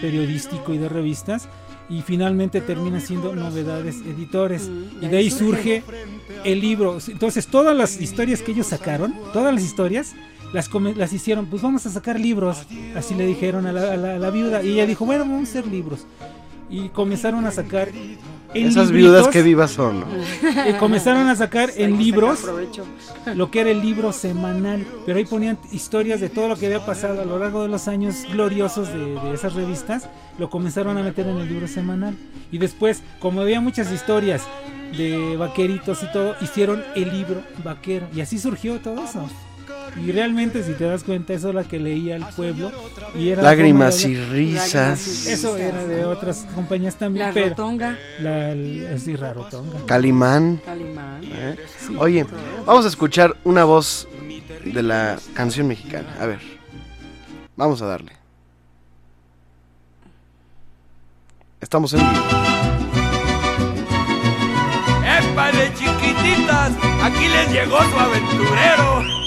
periodístico y de revistas, y finalmente termina siendo Novedades Editores. y de ahí surge el libro. Entonces, todas las historias que ellos sacaron, todas las historias, las, las hicieron, pues vamos a sacar libros. Así le dijeron a la, a la- a la viuda. Y ella dijo, bueno, vamos a hacer libros. Y comenzaron a sacar... en Esas libritos, viudas que vivas son, ¿no? y comenzaron a sacar en libros lo que era el libro semanal, pero ahí ponían historias de todo lo que había pasado a lo largo de los años gloriosos de, de esas revistas, lo comenzaron a meter en el libro semanal. Y después, como había muchas historias de vaqueritos y todo, hicieron el libro vaquero. Y así surgió todo eso. Y realmente, si te das cuenta, eso era la que leía el pueblo. Y era la Lágrimas y risas. Eso era de otras compañías también. La pero rotonga. La, el- sí, la rotonga. Calimán. Calimán. ¿eh? Oye, vamos a escuchar una voz de la canción mexicana. A ver, vamos a darle. Estamos en vivo. ¡Épale, chiquititas! Aquí les llegó su aventurero.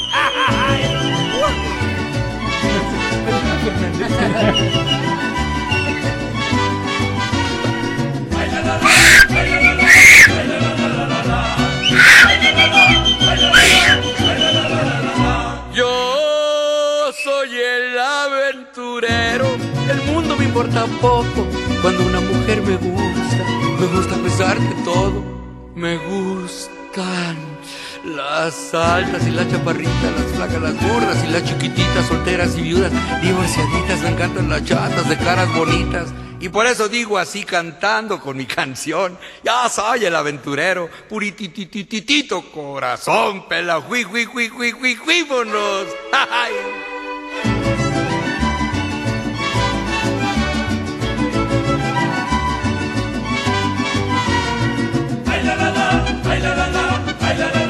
Yo soy el aventurero importa poco cuando una mujer me gusta. Me gusta a pesar todo. Me gustan las altas y las chaparritas, las flacas, las gordas y las chiquititas, solteras y viudas, divorciaditas. Me encantan las chatas de caras bonitas. Y por eso digo así cantando con mi [LAUGHS] canción, ya soy el aventurero, purititititito corazón, pela, hui, hui, hui, hui, hui, huímonos. El [LAUGHS]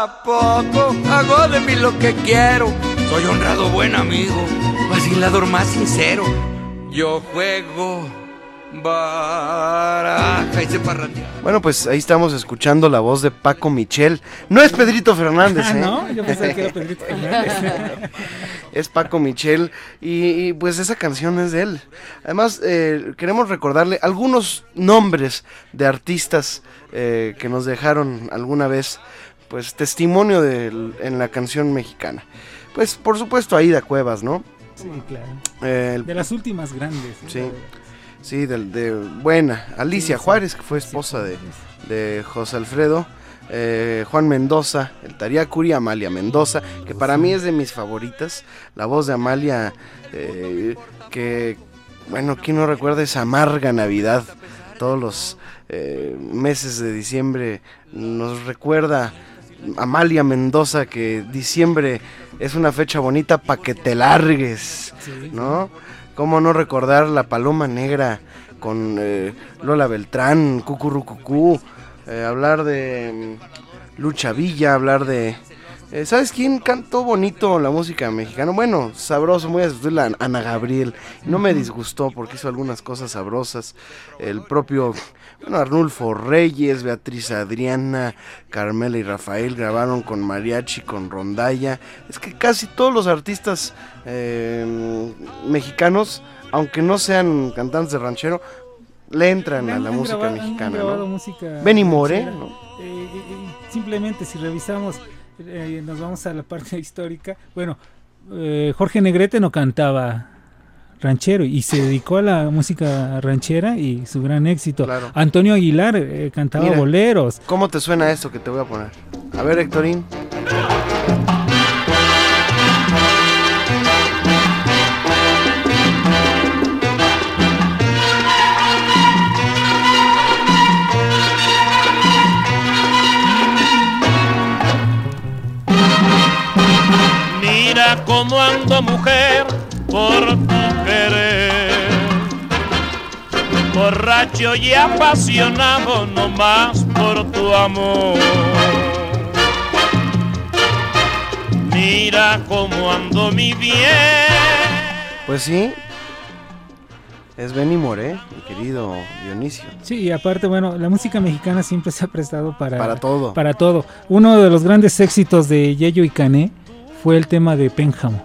importa poco, hago de mí lo que quiero. Soy honrado buen amigo, vacilador más sincero. Yo juego baraja y se. Bueno, pues ahí estamos escuchando la voz de Paco Michel. No es Pedrito Fernández, Ah, ¿eh? no, yo pensaba que era Pedrito Fernández. [LAUGHS] es Paco Michel y, y, pues esa canción es de él. Además, eh, queremos recordarle algunos nombres de artistas eh, que nos dejaron alguna vez pues testimonio de, en la canción mexicana. Pues por supuesto Aida Cuevas, ¿no? Sí, claro. Eh, el- De las últimas grandes. ¿no? Sí, sí, de, de buena. Alicia Sí. Juárez, que fue esposa de, de José Alfredo. eh, Juan Mendoza, el Tariacuri, Amalia Mendoza, que para mí es de mis favoritas. La voz de Amalia, eh, que, bueno, ¿quién no recuerda esa amarga Navidad? Todos los eh, meses de diciembre nos recuerda Amalia Mendoza que diciembre es una fecha bonita para que te largues, ¿no? ¿Cómo no recordar la paloma negra con eh, Lola Beltrán, Cucurrucucú? eh, hablar de mm, Lucha Villa, hablar de... eh, ¿Sabes quién cantó bonito la música mexicana? Bueno, sabroso, muy a sustituir a Ana Gabriel. No me disgustó porque hizo algunas cosas sabrosas. El propio, bueno, Arnulfo Reyes, Beatriz Adriana, Carmela y Rafael grabaron con mariachi, con rondalla. Es que casi todos los artistas eh, mexicanos, aunque no sean cantantes de ranchero, le entran a la música grabado- mexicana, ¿no? música Benny More, ranchera. ¿no? Eh, eh, eh, simplemente si revisamos, eh, nos vamos a la parte [LAUGHS] histórica. Bueno, eh, Jorge Negrete no cantaba ranchero y se dedicó a la música ranchera y su gran éxito. Antonio Aguilar eh, cantaba Mira, boleros. ¿Cómo te suena esto que te voy a poner? A ver, Héctorín. Mira cómo ando mujer por tu querer. Borracho y apasionado no más por tu amor. Mira cómo ando mi bien. Pues sí. Es Benny Moré, mi querido Dionisio. Sí, y aparte, bueno, la música mexicana siempre se ha prestado para, Para todo. Para todo. Uno de los grandes éxitos de Yeyo y Cané fue el tema de Pénjamo.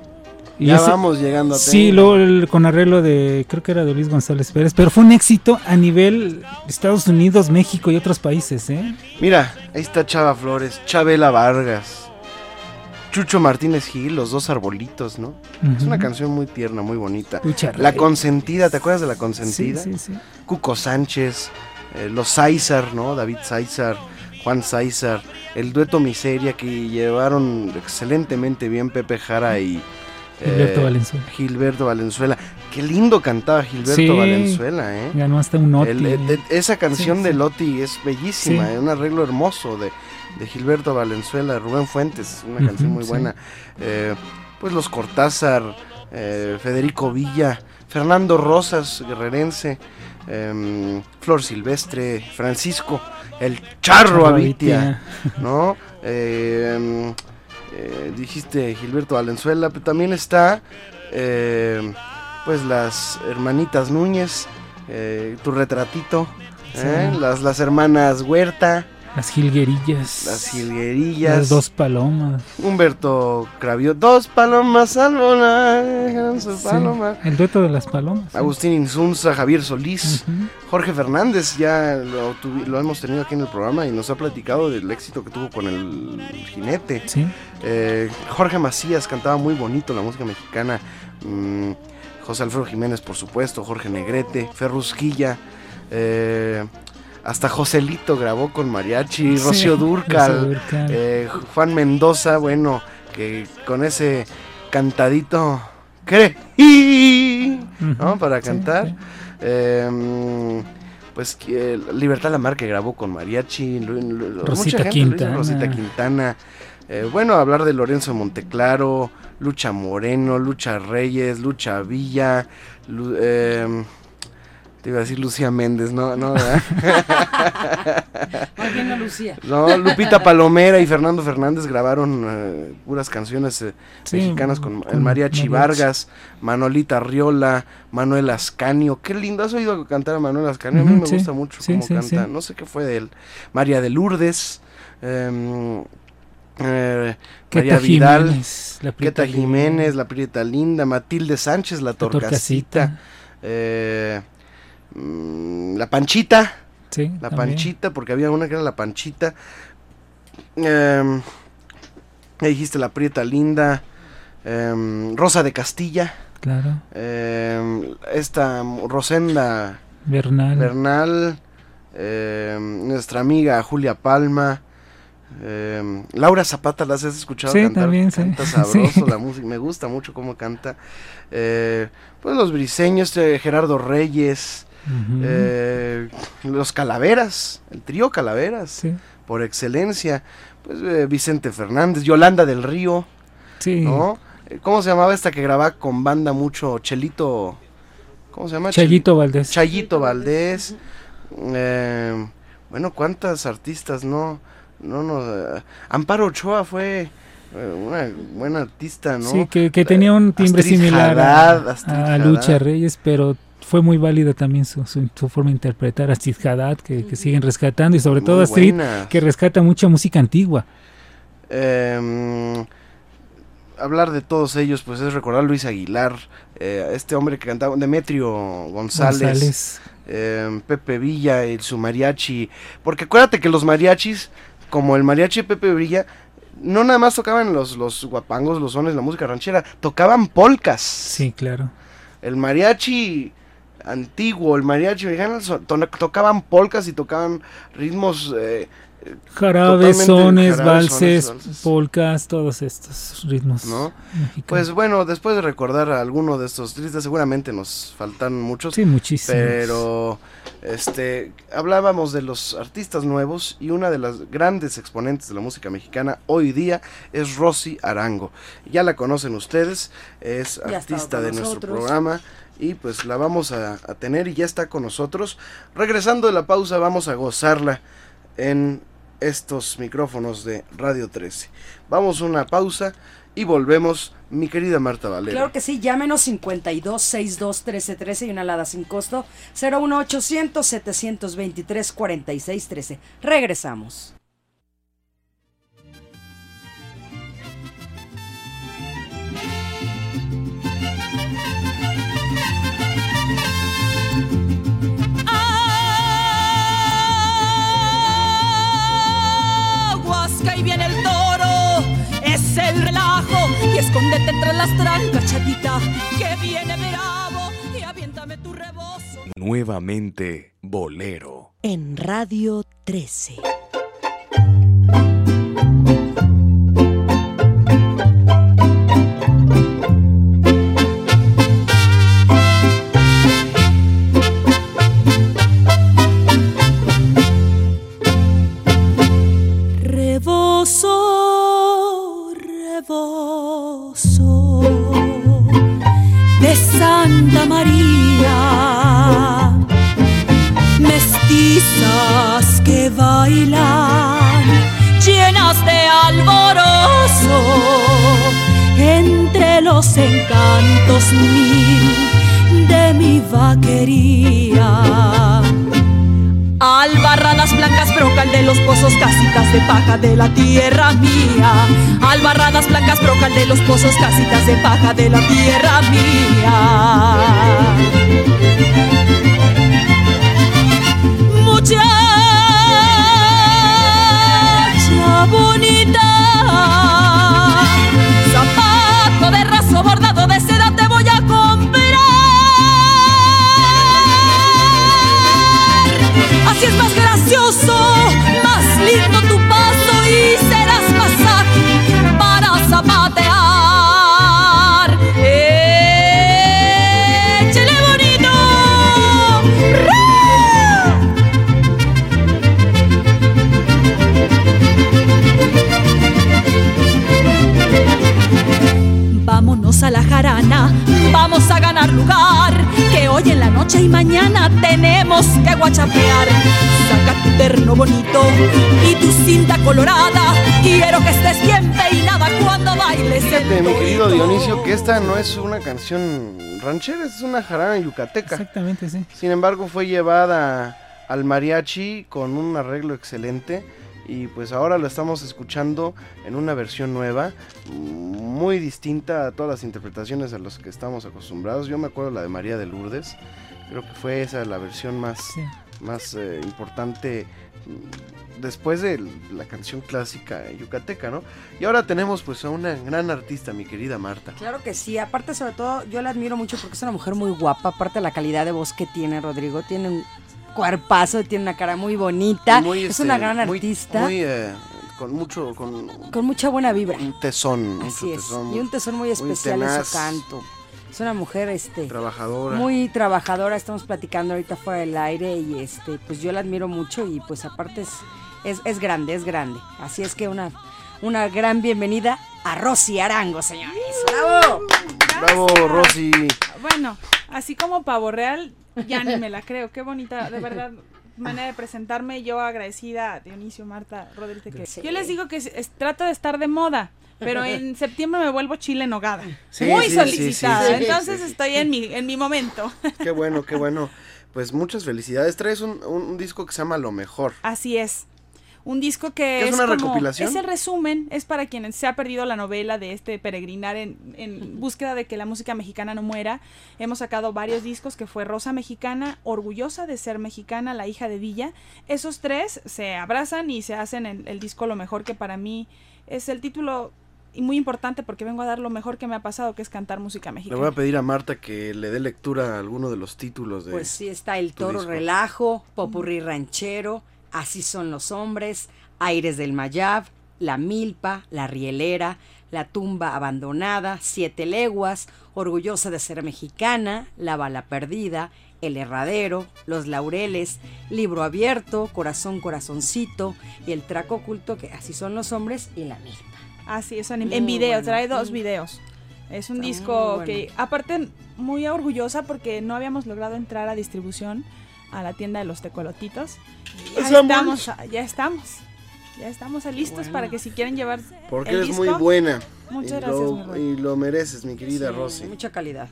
Y Ya ese- vamos llegando a Sí, luego el- con arreglo de, creo que era de Luis González Pérez, pero fue un éxito a nivel Estados Unidos, México y otros países, ¿eh? Mira, ahí está Chava Flores, Chabela Vargas, Chucho Martínez Gil, los dos arbolitos, ¿no? Es una canción muy tierna, muy bonita. La consentida, ¿te acuerdas de la consentida? Sí, sí, sí. Cuco Sánchez, eh, los Sáizar, ¿no? David Sáizar, Juan Sáizar, el dueto Miseria que llevaron excelentemente bien Pepe Jara y Gilberto Valenzuela. Gilberto Valenzuela. Qué lindo cantaba Gilberto Sí. Valenzuela, ¿eh? Ganó hasta un Oti. El- el- esa canción Sí, de. Loti es bellísima, es un arreglo hermoso de, de Gilberto Valenzuela, Rubén Fuentes, una canción muy buena. Eh, pues los Cortázar, eh, Federico Villa, Fernando Rosas, guerrerense, em, Flor Silvestre, Francisco, el Charro Avitia. ¿no? Eh, em, eh, dijiste Gilberto Valenzuela, pero también está eh, pues las hermanitas Núñez, eh, tu retratito, ¿eh? Sí. las, las hermanas Huerta, Las jilguerillas. Las jilguerillas. Las dos palomas. Humberto Cravio. Dos palomas al volar. su Sí, paloma. el dueto de las palomas. sí. Agustín Insunza, Javier Solís, Jorge Fernández, ya lo, tuvi- lo hemos tenido aquí en el programa y nos ha platicado del éxito que tuvo con el jinete. Sí. Eh, Jorge Macías cantaba muy bonito la música mexicana. Mm, José Alfredo Jiménez, por supuesto, Jorge Negrete, Ferrusquilla. eh, hasta Joselito grabó con mariachi, Sí, Rocío Durcal, eh, Juan Mendoza, bueno, que con ese cantadito creí, ¿no? Para cantar. Eh, mm, pues que Libertad Lamar que grabó con mariachi, Lu- Lu- Rosita mucha gente Quintana. Rosita Quintana. Eh, bueno, hablar de Lorenzo Monteclaro, Lucha Moreno, Lucha Reyes, Lucha Villa, Lu- eh, te iba a decir Lucía Méndez, no, no, ¿verdad? [LAUGHS] Más bien la Lucía. No, Lupita Palomera y Fernando Fernández grabaron eh, puras canciones eh, Sí, mexicanas con, con el Mariachi mariachi. Vargas, Manolita Riola, Manuel Ascanio. Qué lindo, ¿has oído cantar a Manuel Ascanio? A mí me sí, gusta mucho sí, cómo sí, canta. sí. No sé qué fue de él. María de Lourdes. em, eh, Queta María Vidal, Jiménez, la Prieta Jiménez, la Prieta Linda, Matilde Sánchez, la Torcasita, Torcasita. eh, mm, la Panchita, Sí, la también. Panchita, porque había una que era la Panchita. Ya dijiste la Prieta Linda. em, Rosa de Castilla. Claro. em, esta Rosenda Bernal. Bernal. nuestra amiga Julia Palma. Laura Zapata, ¿las has escuchado Sí, cantar? también, sí. [LAUGHS] Sabroso Sí. la música, me gusta mucho cómo canta. Eh, pues los briseños, eh, Gerardo Reyes, Eh, los Calaveras, el trío Calaveras, Sí. por excelencia. Pues eh, Vicente Fernández, Yolanda del Río, Sí. ¿no? Eh, ¿Cómo se llamaba esta que grababa con banda mucho? Chelito. ¿Cómo se llama? Chayito Valdés. Chayito Valdés. Eh, bueno, ¿cuántas artistas no? No, no. eh, Amparo Ochoa fue una buena artista, ¿no? Sí, que, que tenía un timbre Astrid similar Haddad, a. Lucha Reyes, pero fue muy válida también su, su, su forma de interpretar a Astrid Haddad, que, que siguen rescatando, y sobre todo Astrid, buenas. que rescata mucha música antigua. Eh, hablar de todos ellos, pues es recordar a Luis Aguilar, eh, este hombre que cantaba, Demetrio González, González. eh, Pepe Villa, y su mariachi. Porque acuérdate que los mariachis, como el mariachi de Pepe Villa, no nada más tocaban los, los guapangos, los sones, la música ranchera, tocaban polcas. Sí, claro. El mariachi antiguo, el mariachi mexicano, to- tocaban polcas y tocaban ritmos... eh, Jarabes, sones, valses, polcas, todos estos ritmos. ¿no? Pues bueno, después de recordar a alguno de estos tristes, seguramente nos faltan muchos. Sí, muchísimos. Pero este hablábamos de los artistas nuevos y una de las grandes exponentes de la música mexicana hoy día es Rosy Arango. Ya la conocen ustedes, es Ya artista de nuestro programa y pues la vamos a, a tener y ya está con nosotros. Regresando de la pausa vamos a gozarla en estos micrófonos de Radio 13. Vamos a una pausa y volvemos, mi querida Marta Valera. Claro que sí, llámenos 52 62 13 13 y una alada sin costo 01800 723 46 13. Regresamos. Que ahí viene el toro, es el relajo y escóndete entre las trancas, chatita, que viene bravo y aviéntame tu rebozo. Nuevamente Bolero. En Radio 13. Santa María, mestizas que bailan llenas de alborozo entre los encantos mil de mi vaquería. Albarradas blancas brocal de los pozos, casitas de paja de la tierra mía. Albarradas blancas, brocal de los pozos, casitas de paja de la tierra mía. Muchacha bonita, zapato de raso bordado Así es más gracioso, más lindo Vámonos a la jarana, vamos a ganar lugar. Que hoy en la noche y mañana tenemos que guachapear. Saca tu terno bonito y tu cinta colorada. Quiero que estés bien peinada cuando bailes. Fíjate, mi querido. Dionisio, que esta no es una canción ranchera, es una jarana yucateca. Exactamente, sí. Sin embargo, fue llevada al mariachi con un arreglo excelente. Y pues ahora lo estamos escuchando en una versión nueva, muy distinta a todas las interpretaciones a las que estamos acostumbrados. Yo me acuerdo la de María de Lourdes, creo que fue esa la versión más, más eh, importante mm, después de la canción clásica yucateca, ¿no? Y ahora tenemos pues a una gran artista, mi querida Marta. Claro que sí, aparte sobre todo yo la admiro mucho porque es una mujer muy guapa, aparte de la calidad de voz que tiene Rodrigo, tiene un cuerpazo, tiene una cara muy bonita, muy, es este, una gran muy- artista, Muy, eh, con mucho, con con mucha buena vibra. un tesón. Así mucho es, tesón, y un tesón muy especial en su canto. Es una mujer este Trabajadora. muy trabajadora, estamos platicando ahorita fuera del aire y este pues yo la admiro mucho y pues aparte es es, es grande, es grande. Así es que una una gran bienvenida a Rosy Arango, señores. ¡Bravo! Bravo, Rosy. Bueno, así como pavo real, ya ni me la creo. Qué bonita, de verdad, manera de presentarme. Yo agradecida a Dionisio, Marta, Rodríguez. Que Sí. Yo les digo que es- es- trato de estar de moda. Pero en [LAUGHS] septiembre me vuelvo chile en. Sí, Muy sí, solicitada. Entonces estoy en mi, en mi momento. [LAUGHS] Qué bueno, qué bueno. Pues muchas felicidades. Traes un, un- un disco que se llama Lo Mejor. Así es. Un disco que ¿Qué es es, una como- recopilación? Es el resumen, es para quienes se ha perdido la novela de este peregrinar en, en [LAUGHS] búsqueda de que la música mexicana no muera. Hemos sacado varios discos que fue Rosa Mexicana, Orgullosa de ser mexicana, La hija de Villa. Esos tres se abrazan y se hacen el, el disco Lo mejor, que para mí es el título y muy importante porque vengo a dar lo mejor que me ha pasado, que es cantar música Le mexicana. voy a pedir a Marta que le dé lectura a alguno de los títulos de. Pues sí, está El Toro disco. Relajo, Popurrí Ranchero, Así son los hombres, Aires del Mayab, La Milpa, La Rielera, La Tumba Abandonada, Siete Leguas, Orgullosa de ser mexicana, La Bala Perdida, El Herradero, Los Laureles, Libro Abierto, Corazón Corazoncito y El Traco Oculto, que así son los hombres, y La Milpa. Así es, en, Muy en video, bueno, trae dos muy- videos. Es un Está disco bueno. que, aparte, muy orgullosa porque no habíamos logrado entrar a distribución a la tienda de los tecolotitos. Ya estamos, ya estamos. Ya estamos listos bueno. para que si quieren llevar Porque el eres disco, muy buena. Muchas y gracias, lo, mi y lo mereces, mi querida Sí, Rosy. Mucha calidad.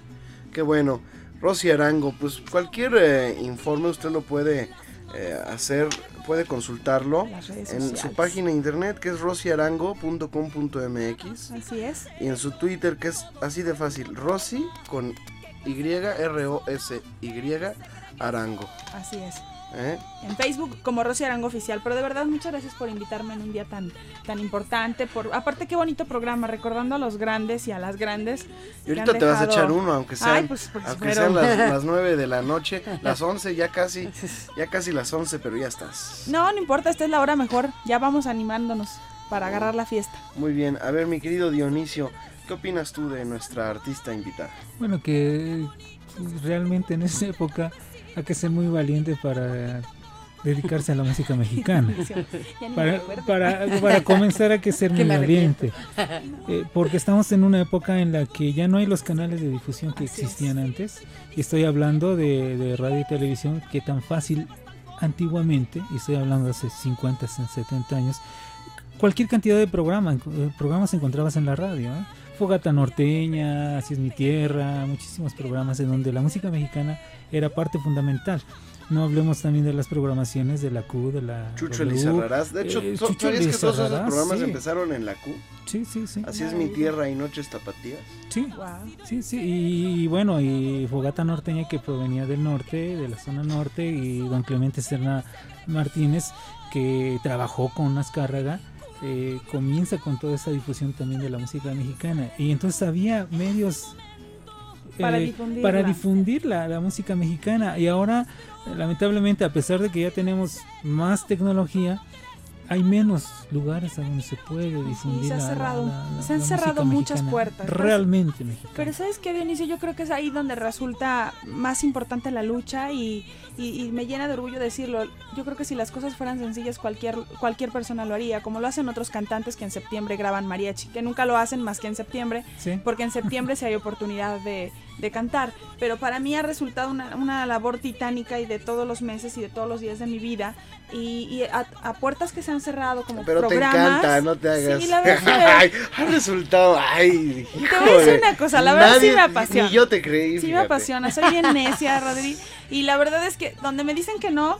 Qué bueno. Rosy Arango, pues cualquier eh, informe usted lo puede eh, hacer, puede consultarlo Las redes en su página de internet que es rosyarango.com.mx Así es. y en su Twitter que es así de fácil, Rosy con Y, R-O-S-Y, Arango. Así es. ¿eh? En Facebook como Rosy Arango Oficial. Pero de verdad, muchas gracias por invitarme en un día tan, tan importante. Por, aparte, qué bonito programa, recordando a los grandes y a las grandes. Y ahorita te vas a echar uno, aunque sean, Ay, pues, pues, aunque pero- sean las, las [LAUGHS] 9 de la noche, las 11, ya casi, [LAUGHS] ya casi las 11, pero ya estás. No, no importa, esta es la hora mejor. Ya vamos animándonos para agarrar la fiesta. Muy bien, a ver mi querido Dionisio, ¿qué opinas tú de nuestra artista invitada? Bueno, que realmente en esa época hay que ser muy valiente para dedicarse a la música mexicana. [LAUGHS] Para, para, para comenzar hay que ser muy valiente. Eh, porque estamos en una época en la que ya no hay los canales de difusión que existían antes. Y estoy hablando de, de radio y televisión que tan fácil antiguamente, y estoy hablando hace 50, 70 años, cualquier cantidad de programa, eh, programas encontrabas en la radio. ¿eh? Fogata Norteña, Así es mi tierra, muchísimos programas en donde la música mexicana era parte fundamental. No hablemos también de las programaciones de la Q, de la Chucho Elizarrarás. De hecho, eh, ¿tú- Chucho ¿sabías que todos esos programas sí. empezaron en la Q? Sí, sí, sí. Así es mi tierra y noches tapatías. Sí, sí, sí. Y, y bueno, y Fogata Norteña que provenía del norte, de la zona norte, y don Clemente Serna Martínez, que trabajó con Azcárraga, eh, comienza con toda esa difusión también de la música mexicana. Y entonces había medios Para eh, difundirla. para difundir la, la música mexicana. Y ahora, lamentablemente, a pesar de que ya tenemos más tecnología, hay menos lugares a donde se puede difundir. se ha la- la- cerrado- la- la- se han cerrado muchas puertas. Realmente mexicana. Pero sabes qué, Dionisio, yo creo que es ahí donde resulta más importante la lucha y, y- y me llena de orgullo decirlo. Yo creo que si las cosas fueran sencillas, cualquier, cualquier persona lo haría, como lo hacen otros cantantes que en septiembre graban mariachi, que nunca lo hacen más que en septiembre, Sí. porque en [LAUGHS] septiembre sí hay oportunidad de, de cantar. Pero para mí ha resultado una, una labor titánica y de todos los meses y de todos los días de mi vida. Y, y a, a puertas que se han cerrado como Pero te programas. encanta, no te hagas. Sí, la verdad. [LAUGHS] Ay, ha resultado. Ay, Y te voy a decir una cosa, la verdad sí nadie- me apasiona. Ni yo te creí. Sí me apasiona, soy bien [LAUGHS] necia, Rodri. Y la verdad es que donde me dicen que no,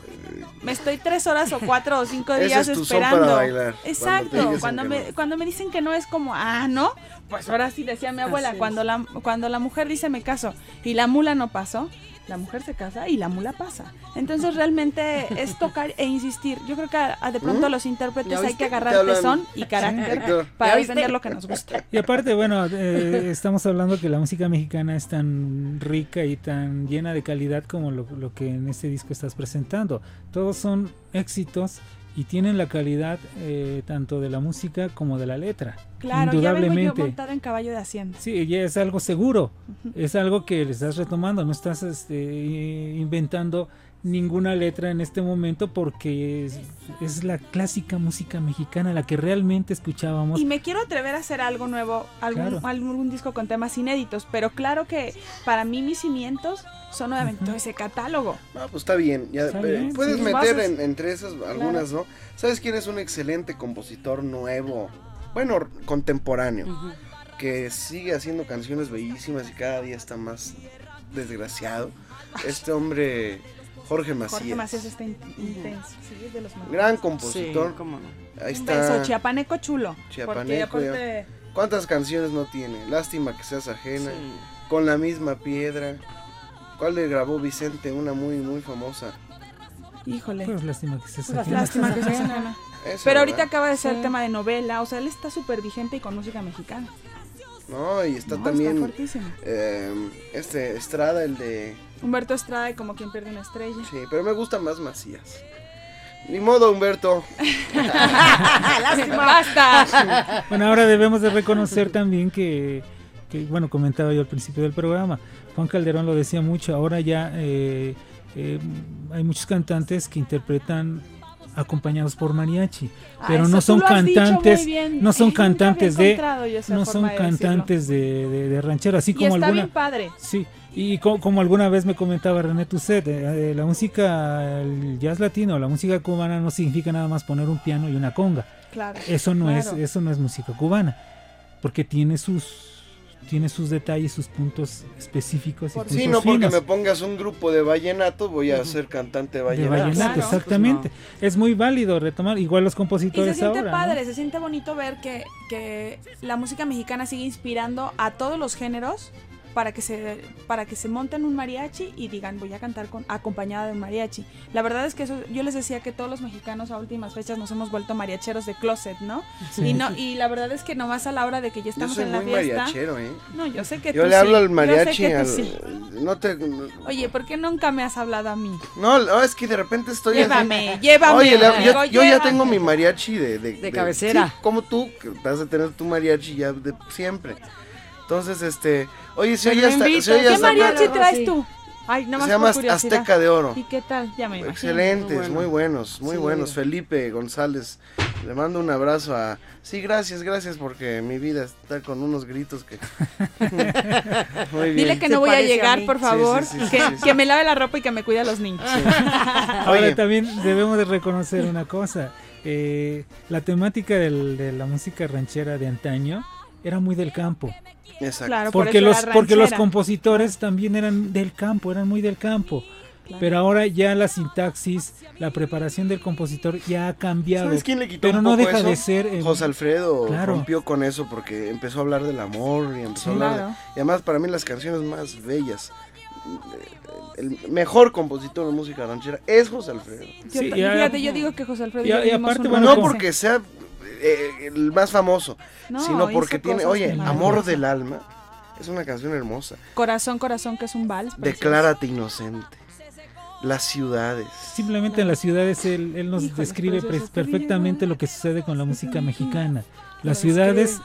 me estoy tres horas o cuatro o cinco días es esperando. para bailar, cuando te Exacto, cuando, me, no. cuando me dicen que no es como, ah, no, pues ahora sí decía mi abuela, Así es. cuando la, cuando la mujer dice me caso y la mula no pasó, la mujer se casa y la mula pasa. Entonces realmente es tocar e insistir. Yo creo que a- a de pronto a los intérpretes ¿Ya hay que agarrar tesón y carácter para defender lo que nos gusta. Y aparte, bueno, eh, estamos hablando que la música mexicana es tan rica y tan llena de calidad como lo, lo que en este disco estás presentando. Todos son éxitos y tienen la calidad eh, tanto de la música como de la letra. Claro, ya vengo yo Indudablemente. montado en caballo de hacienda. Sí, ya es algo seguro, es algo que le estás retomando, no estás este, inventando ninguna letra en este momento porque es, es la clásica música mexicana, la que realmente escuchábamos. Y me quiero atrever a hacer algo nuevo, algún, Claro. algún disco con temas inéditos, pero claro que para mí mis cimientos son obviamente todo ese catálogo. No, pues está bien. ya, Está eh, bien, puedes sí. meter en- entre esas algunas, ¿no? ¿Sabes quién es un excelente compositor nuevo? Bueno, contemporáneo. Que sigue haciendo canciones bellísimas y cada día está más desgraciado. Este hombre, Jorge Macías. Jorge Macías está in- intenso, sí, es de los mejores. Gran compositor. Sí, cómo no. Ahí Un está. beso, chiapaneco chulo. Chiapaneco, aparte, ¿Cuántas canciones no tiene? Lástima que seas ajena. Con la misma piedra. ¿Cuál le grabó Vicente? Una muy, muy famosa. híjole. Pues lástima que se Pues saque. lástima que se hace nada. Esa, Pero ahorita ¿verdad? acaba de ser Sí. tema de novela, o sea, él está súper vigente y con música mexicana. No, y está No, también. Está eh, este, Estrada, el de. Humberto Estrada y como quien pierde una estrella. Sí, pero me gusta más Macías. Ni modo, Humberto. [LAUGHS] ¡Basta! Bueno, ahora debemos de reconocer también que, que, bueno, comentaba yo al principio del programa, Juan Calderón lo decía mucho, ahora ya eh, eh, hay muchos cantantes que interpretan acompañados por mariachi, pero no son cantantes, no son [LAUGHS] cantantes de, no son de cantantes de, de, de ranchero, así y como está alguna, bien padre. Sí, y co- como alguna vez me comentaba René Tusset, eh, eh, la música, el jazz latino, la música cubana no significa nada más poner un piano y una conga. Claro. Eso no claro. es, eso no es música cubana, porque tiene sus, tiene sus detalles, sus puntos específicos y puntos Sí, no porque finos me pongas un grupo de vallenato, voy a ser cantante de de vallenato. vallenato, Claro. exactamente. Es muy válido retomar, igual los Y compositores se siente ahora. ¿no? padre, se siente bonito ver que, que la música mexicana sigue inspirando a todos los géneros para que se para que se monten un mariachi y digan voy a cantar con acompañada de un mariachi. La verdad es que eso yo les decía que todos los mexicanos a últimas fechas nos hemos vuelto mariacheros de closet, ¿no? Sí. Y no y la verdad es que nomás a la hora de que ya Yo estamos soy en la muy fiesta. mariachero, ¿eh? No, yo sé que Yo tú le hablo sí. al mariachi, Yo al- sí. no te... Oye, ¿por qué nunca me has hablado a mí? No, no, es que de repente estoy así- Llévame, llévame, Oye, le- yo, amigo, yo ya llévame. tengo mi mariachi de... De, cabecera. sí, como tú, que vas a tener tu mariachi ya de siempre. Entonces, este... Oye, Me oye hasta... oye ¿Qué mariachi traes tú? Ay, nada más Se llama por curiosidad. Azteca de Oro. ¿Y qué tal? Ya me imagino. Excelentes, muy, buenos, muy Sí. buenos. Felipe González, le mando un abrazo a... Sí, gracias, gracias, porque mi vida está con unos gritos que... [LAUGHS] muy bien. Dile que no voy a llegar, por Sí, favor, sí, sí, que, sí, sí. que me lave la ropa y que me cuide a los niños. [LAUGHS] Ahora también debemos de reconocer una cosa. eh, la temática del- de la música ranchera de antaño era muy del campo. Exacto. Claro, por porque los porque los compositores también eran del campo, eran muy del campo. claro. Pero ahora ya la sintaxis, la preparación del compositor ya ha cambiado. ¿Sabes quién le quitó pero un no deja eso? de ser. eh, José Alfredo Claro. rompió con eso porque empezó a hablar del amor y empezó a hablar de- Claro. y además para mí las canciones más bellas el mejor compositor de música ranchera es José Alfredo. Sí, fíjate, yo digo que José Alfredo Y y aparte, bueno, no porque sea eh, el más famoso, No, sino porque tiene, oye. Amor del alma es una canción hermosa. Corazón, corazón, que es un vals. precioso. Declárate inocente. Las ciudades. Simplemente en las ciudades él, él nos Híjole, describe perfectamente lo que sucede con la música mexicana. Las ciudades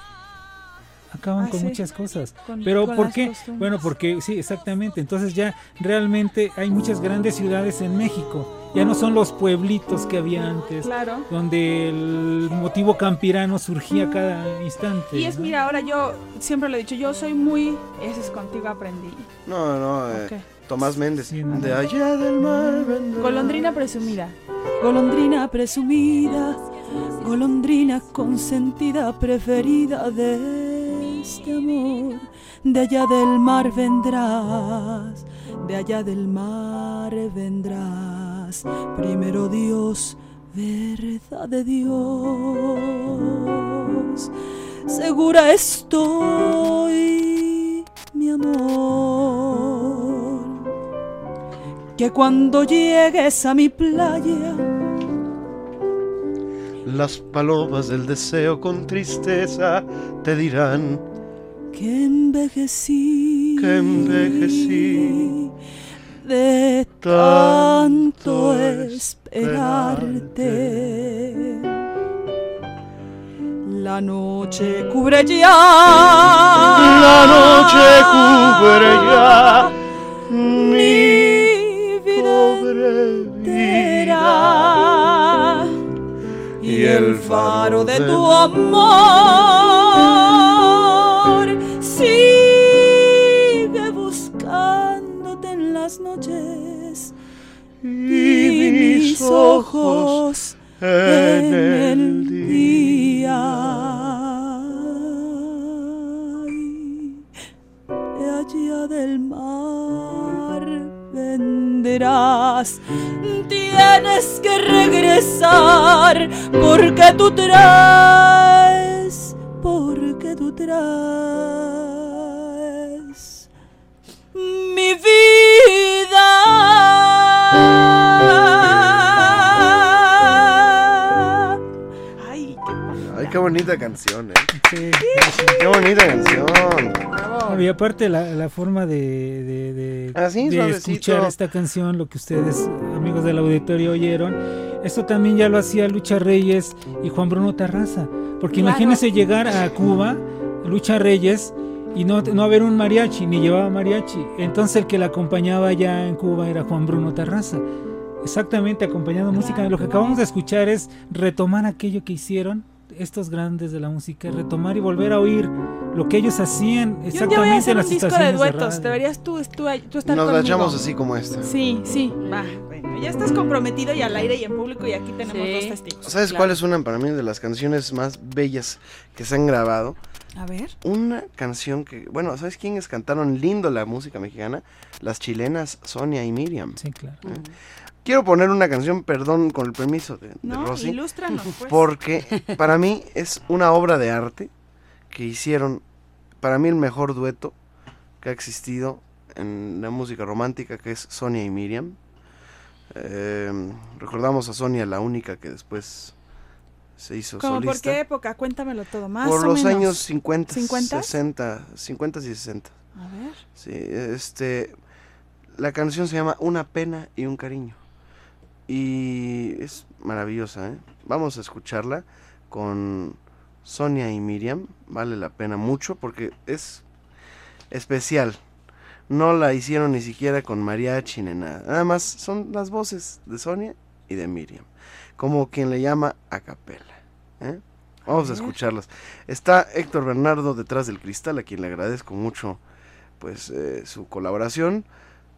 acaban Ah, con sí. muchas cosas. Con- Pero con ¿por qué? costumbres. Bueno, porque sí, exactamente. Entonces ya realmente hay muchas grandes ciudades en México. Ya no son los pueblitos que había antes, Claro. donde el motivo campirano surgía cada instante. Y es, ¿no? mira, ahora yo siempre lo he dicho, yo soy muy. Ese es contigo aprendí. No, no, eh. Tomás Méndez. no. De allá del mar vendrá. Golondrina presumida. Golondrina presumida, golondrina consentida, preferida de este amor. De allá del mar vendrás, de allá del mar vendrás. Primero Dios, verdad de Dios. Segura estoy, mi amor. Que cuando llegues a mi playa, Las palomas del deseo con tristeza te dirán que envejecí, que envejecí de tanto esperarte. La noche cubre ya, La noche cubre ya. Mi vida y el faro de tu amor las noches y mis ojos en el día. Y allá del mar vendrás. Tienes que regresar porque tú traes porque tú traes mi vida Ay, Ay, qué bonita canción, eh. Qué bonita canción. Bueno, y aparte la, la forma de, de, de- Así, de suavecito. escuchar esta canción, lo que ustedes, amigos del auditorio, oyeron, esto también ya lo hacía Lucha Reyes y Juan Bruno Tarraza. Porque Claro. imagínense llegar a Cuba, Lucha Reyes, y no, no haber un mariachi, ni llevaba mariachi. Entonces el que la acompañaba ya en Cuba era Juan Bruno Tarraza. Exactamente, acompañando música. Lo que acabamos de escuchar es retomar aquello que hicieron estos grandes de la música, retomar y volver a oír lo que ellos hacían Yo un día voy a exactamente hacer en un las disco de duetos. radio. Deberías tú, tú, tú estar Nos la conmigo. echamos así como esta. Sí, sí. Va, bueno, ya estás comprometido y al aire y en público y aquí tenemos Sí. dos testigos. ¿Sabes Claro. cuál es una para mí de las canciones más bellas que se han grabado? A ver. Una canción que, bueno, ¿sabes quiénes cantaron lindo la música mexicana? Las chilenas Sonia y Miriam. Sí, claro. ¿Eh? Quiero poner una canción, perdón, con el permiso de, de No, Rosy, ilústranos, pues. porque [LAUGHS] para mí es una obra de arte que hicieron, para mí el mejor dueto que ha existido en la música romántica, que es Sonia y Miriam. Eh, recordamos a Sonia, la única que después se hizo ¿Cómo por qué época? Cuéntamelo todo, más Por o los menos. años 50, ¿50? 60, 50 y 60. A ver. Sí, este la canción se llama Una pena y un cariño. Y es maravillosa, ¿eh? Vamos a escucharla con Sonia y Miriam. Vale la pena mucho porque es especial. No la hicieron ni siquiera con mariachi ni nada. Nada más son las voces de Sonia y de Miriam. Como quien le llama a capela. ¿eh? Vamos a ver. escucharlas. Está Héctor Bernardo detrás del cristal, a quien le agradezco mucho pues eh, su colaboración.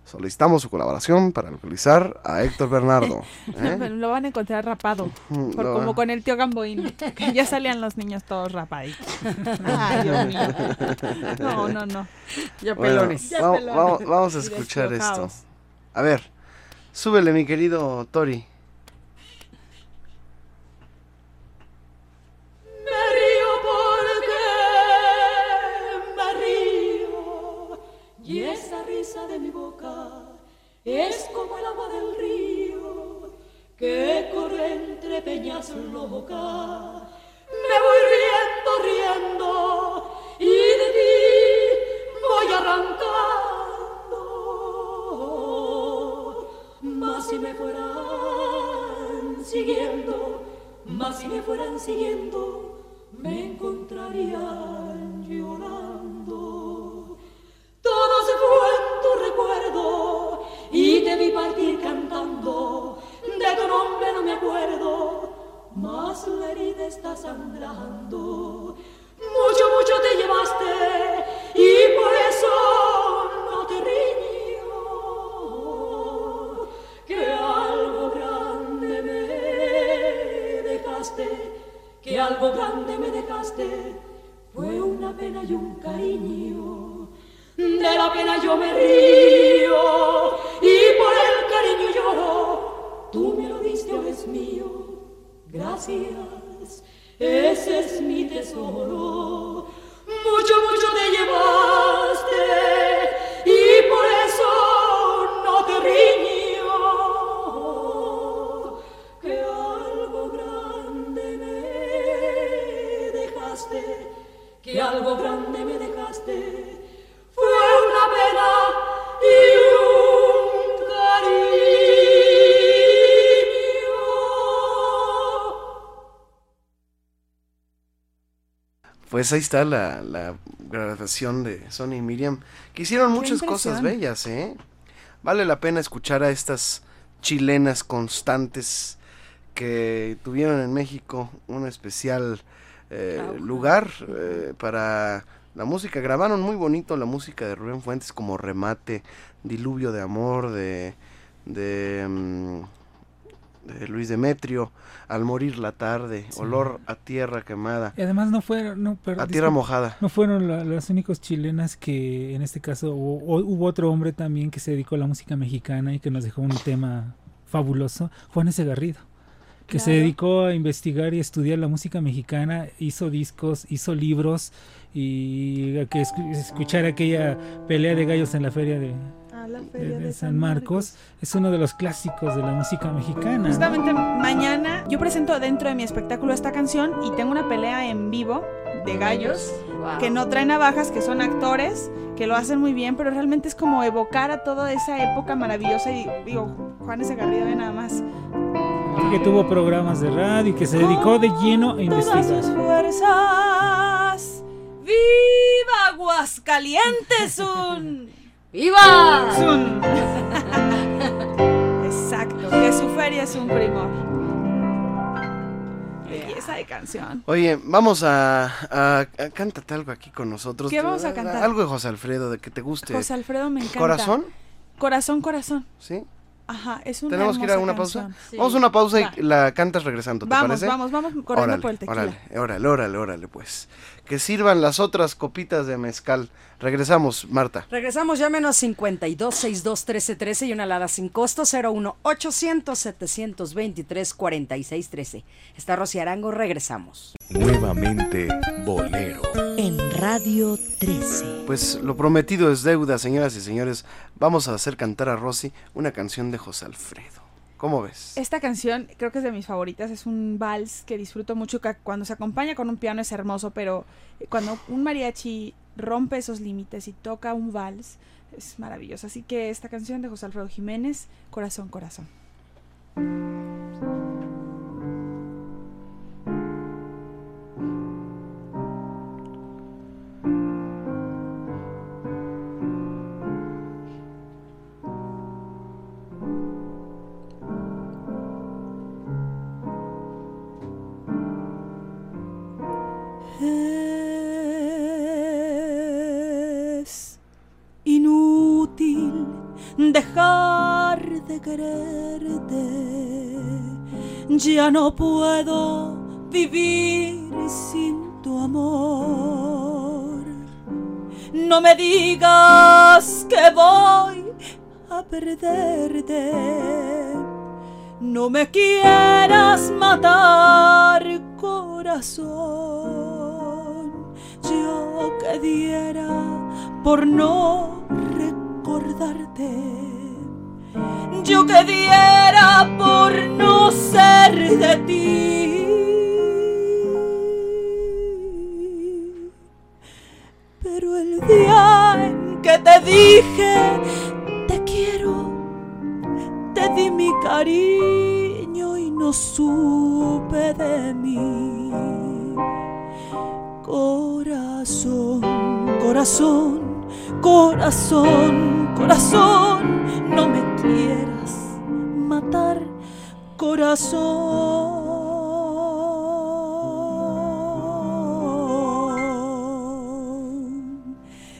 Solicitamos su colaboración para localizar a Héctor Bernardo. [LAUGHS] ¿eh? Lo van a encontrar rapado. Por- como con el tío Gamboín. Que ya salían los niños todos rapaditos. [LAUGHS] Ay, Dios mío. [LAUGHS] No, no, no. Bueno, vamos, vamos- vamos a escuchar esto. A ver, Súbele, mi querido Tori. Es como el agua del río que corre entre peñas locas. Me voy riendo, riendo y de ti voy arrancando. Más si me fueran siguiendo, más si me fueran siguiendo, me encontrarían llorando. Te vi partir cantando. De tu nombre no me acuerdo, mas la herida está sangrando. Mucho, mucho te llevaste y por eso no te riño. Que algo grande me dejaste, que algo grande me dejaste. Fue una pena y un cariño. De la pena yo me río y por el cariño lloro. Tú me lo diste, ahora es mío. Gracias, ese es mi tesoro. Mucho, mucho te llevaste y por eso no te riño. Que algo grande me dejaste, que algo grande me dejaste. Pues ahí está la, la grabación de Sony y Miriam, que hicieron muchas cosas bellas, ¿eh? Vale la pena escuchar a estas chilenas constantes que tuvieron en México un especial eh, lugar eh, para la música. Grabaron muy bonito la música de Rubén Fuentes como Remate, Diluvio de Amor, de, de, mm, de Luis Demetrio, Al morir la tarde, Olor a tierra quemada. Y además no fueron, no, perdón, A tierra mojada. No fueron la- las únicos chilenas que en este caso hubo, hubo otro hombre también que se dedicó a la música mexicana y que nos dejó un tema fabuloso, Juan S. Garrido, que se Claro. dedicó a investigar y estudiar la música mexicana, hizo discos, hizo libros y que escu- escuchar aquella pelea de gallos en la feria de, A la de- feria de de San Marcos es uno de los clásicos de la música mexicana. Justamente mañana yo presento dentro de mi espectáculo esta canción y tengo una pelea en vivo de gallos que no traen navajas, que son actores, que lo hacen muy bien, pero realmente es como evocar a toda esa época maravillosa y digo, Juan ese Garrido ve nada más. Que tuvo programas de radio y que se dedicó de lleno a investigar. sus fuerzas. ¡Viva Aguascalientes! Un... ¡Viva! Un... [LAUGHS] Exacto, que su feria es un primor. Belleza de canción. Oye, vamos a, a, a- cántate algo aquí con nosotros. ¿Qué vamos a cantar? Algo de José Alfredo, de que te guste. José Alfredo me encanta. ¿Corazón? Corazón, corazón. ¿Sí? Ajá, es una ¿Tenemos que ir a una pausa? canción. Vamos a una pausa Va. y la cantas regresando, ¿te Vamos, parece? vamos, vamos corriendo Órale, por el tequila. Órale, órale, órale, órale, pues. Que sirvan las otras copitas de mezcal. Regresamos, Marta. Regresamos, llámenos 52 62 13 13 y una alada sin costo 01 800 723 46 13. Está Rosy Arango, regresamos. Nuevamente Bolero. En Radio 13. Pues lo prometido es deuda, señoras y señores. Vamos a hacer cantar a Rosy una canción de José Alfredo. ¿Cómo ves? Esta canción creo que es de mis favoritas, es un vals que disfruto mucho, que cuando se acompaña con un piano es hermoso, pero cuando un mariachi rompe esos límites y toca un vals es maravilloso. Así que esta canción de José Alfredo Jiménez, Corazón, Corazón. Es inútil dejar de quererte. Ya no puedo vivir sin tu amor. No me digas que voy a perderte. No me quieras matar, corazón. Yo que diera por no recordarte. Yo que diera por no ser de ti. Pero el día en que te dije te quiero, te di mi cariño y no supe de mí. Corazón, corazón, corazón, corazón, no me quieras matar, corazón.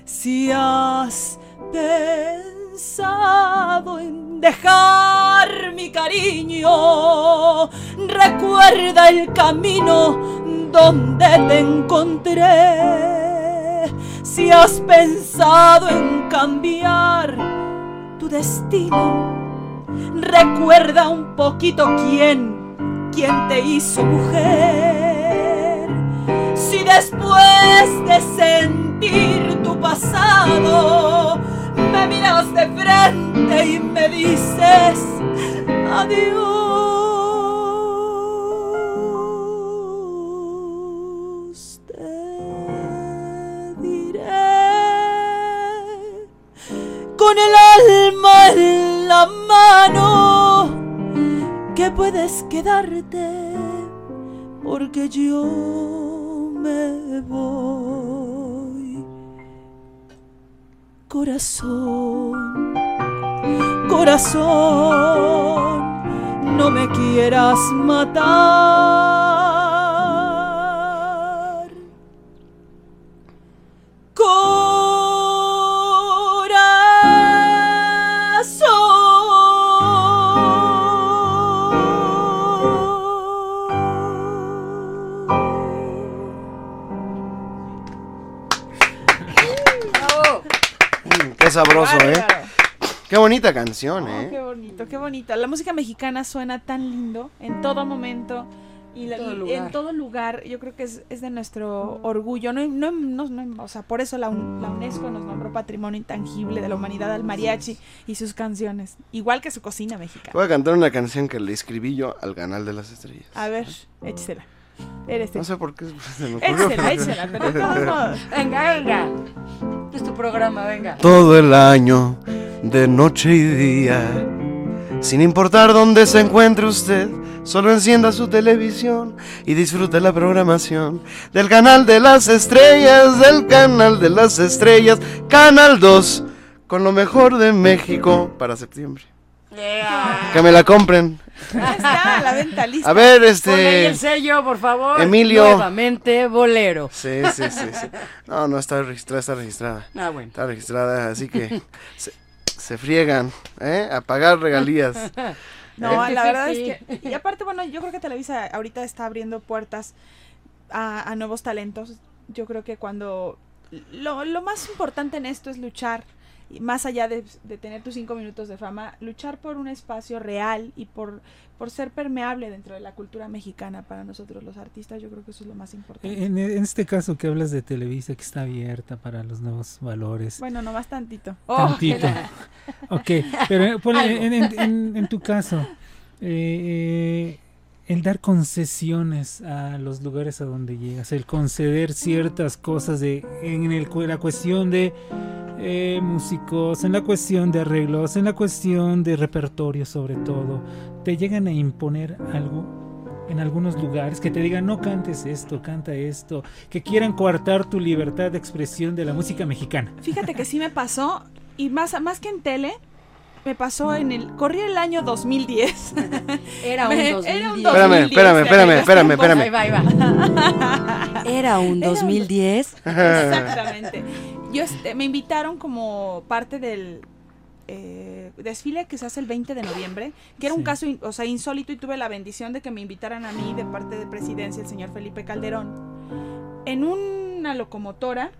Si has pensado en dejar mi cariño, recuerda el camino donde te encontré. Si has pensado en cambiar tu destino, recuerda un poquito quién, quién te hizo mujer. Si después de sentir tu pasado, me miras de frente y me dices adiós, te diré con el alma en la mano que puedes quedarte porque yo me voy. Corazón, corazón, no me quieras matar. Mm, Qué sabroso, ¿eh? Qué bonita canción, Oh, ¿eh? qué bonito, qué bonito. La música mexicana suena tan lindo en todo momento y, la- todo y lugar. en todo lugar. Yo creo que es, es de nuestro orgullo. No, no, no- no- o sea, por eso la, Un- la UNESCO nos nombró Patrimonio Intangible de la Humanidad al mariachi y sus canciones, igual que su cocina mexicana. Voy a cantar una canción que le escribí yo al canal de las estrellas. A ver, échesela. Eres No sé por qué [LAUGHS] se me ocurrió. Pero [LAUGHS] modos. Venga, venga. Es tu programa, venga. Todo el año, de noche y día, sin importar dónde se encuentre usted, solo encienda su televisión y disfrute la programación del canal de las estrellas, del canal de las estrellas, Canal 2, con lo mejor de México para septiembre. Que me la compren. Está, a la venta lista. A ver, Ponle ahí este... el sello, por favor. Emilio. Nuevamente, bolero. Sí, sí, sí, sí. No, no está registrada, está registrada. Ah, bueno. Está registrada, así que se, se friegan, ¿eh? A pagar regalías. No, ¿Eh? la verdad es que. Y aparte, bueno, yo creo que Televisa ahorita está abriendo puertas a, a nuevos talentos. Yo creo que cuando. Lo, lo más importante en esto es luchar, más allá de, de tener tus cinco minutos de fama, luchar por un espacio real y por, por ser permeable dentro de la cultura mexicana para nosotros los artistas. Yo creo que eso es lo más importante. En, en este caso que hablas de Televisa, que está abierta para los nuevos valores. Bueno, nomás tantito. Tantito. [LAUGHS] ok, pero ponle, Algo. en, en- en- en tu caso, eh, eh, el dar concesiones a los lugares a donde llegas, el conceder ciertas cosas de, en el, la cuestión de eh, músicos, en la cuestión de arreglos, en la cuestión de repertorio sobre todo, te llegan a imponer algo en algunos lugares que te digan no cantes esto, canta esto, que quieran coartar tu libertad de expresión de la música mexicana. Fíjate que sí me pasó, y más, más que en tele, me pasó en el. Corría el año 2010. [LAUGHS] Era un Me- 2010. Era un Espérame, 2010, espérame, espérame, espérame, tiempos. espérame. Ahí va, ahí va. [LAUGHS] Era un 2010. [LAUGHS] Exactamente. Yo este, me invitaron como parte del eh, desfile que se hace el 20 de noviembre, que era un Sí. caso in- o sea, insólito y tuve la bendición de que me invitaran a mí de parte de presidencia el señor Felipe Calderón en una locomotora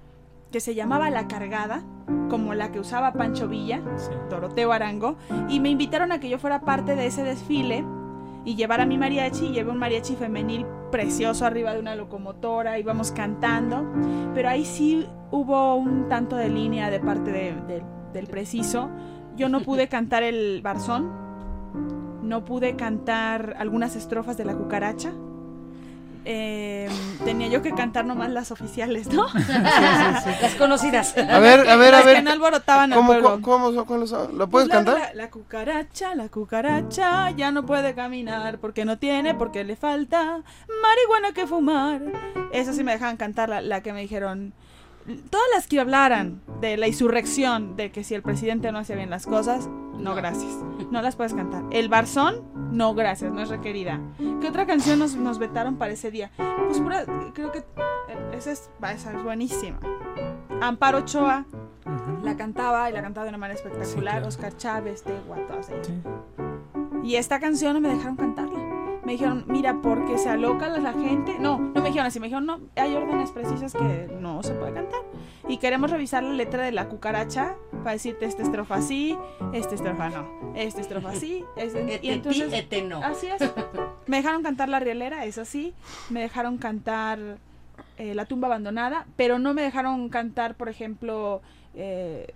que se llamaba La Cargada, como la que usaba Pancho Villa, Doroteo Arango, y me invitaron a que yo fuera parte de ese desfile y llevar a mi mariachi. y Llevé un mariachi femenil precioso arriba de una locomotora, íbamos cantando, pero ahí sí hubo un tanto de línea de parte de- de- del preciso. Yo no pude [LAUGHS] cantar el barzón, no pude cantar algunas estrofas de la cucaracha. Eh, tenía yo que cantar nomás las oficiales, ¿no? [LAUGHS] Las conocidas. A ver, a ver, a Las ver. que no alborotaban al ¿Cómo, pueblo. cómo, cómo? ¿Lo puedes La- cantar? La, la cucaracha, la cucaracha ya no puede caminar porque no tiene, porque le falta marihuana que fumar. Esa sí me dejaban cantar, la, la que me dijeron. Todas las que hablaran de la insurrección, de que si el presidente no hacía bien las cosas, no, gracias. No las puedes cantar. El Barzón, no gracias, no es requerida. ¿Qué otra canción nos, nos vetaron para ese día? Pues pura, creo que eh, esa es, esa es buenísima. Amparo Ochoa la cantaba y la cantaba de una manera espectacular. Oscar Chávez, de todas ellas. Y esta canción no me dejaron cantarla. Me dijeron, mira, porque se aloca la gente. No, no me dijeron así, me dijeron, no, hay órdenes precisas que no se puede cantar. Y queremos revisar la letra de la cucaracha para decirte esta estrofa así, esta estrofa no, esta estrofa así. Este, [LAUGHS] Ete y entonces, ete no. Así es. Me dejaron cantar La Rielera, es así. Me dejaron cantar eh, La Tumba Abandonada, pero no me dejaron cantar, por ejemplo, eh,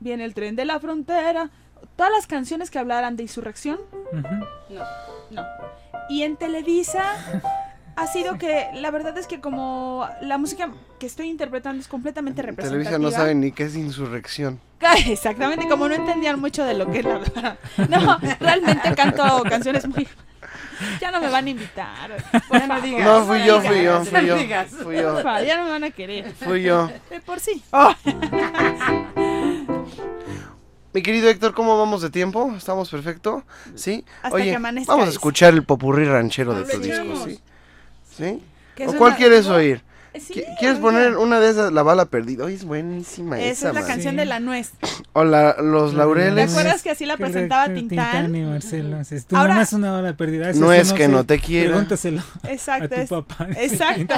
Viene el tren de la frontera. Todas las canciones que hablaran de insurrección, no, no. Y en Televisa [LAUGHS] ha sido que, la verdad es que como la música que estoy interpretando es completamente representativa. Televisa no sabe ni qué es insurrección. Exactamente, como no entendían mucho de lo que es la... No, realmente canto canciones muy... [LAUGHS] Ya no me van a invitar. Por no digas. No, fui yo, fui yo, fui yo, No digas. fui yo. Ya no me van a querer. Fui yo. De por sí. Oh. [LAUGHS] Mi querido Héctor, ¿cómo vamos de tiempo? ¿Estamos perfecto? ¿Sí? Hasta Oye, que amanezca, vamos a escuchar el popurrí ranchero de tu disco, ¿sí? ¿Sí? ¿O cuál una- quieres oír? sí, Qui- ¿Quieres poner una de esas, La Bala Perdida? Oye, es buenísima esa, Esa es la man. canción de la nuez. O la- Los ¿Te Laureles. acuerdas que así la presentaba re- Tintán? y Marcelo. Es tu Ahora- mamá es una bala perdida. Eso No es que sé. no te quiera. Pregúntaselo Exacto. a tu es- papá. [LAUGHS] Exacto.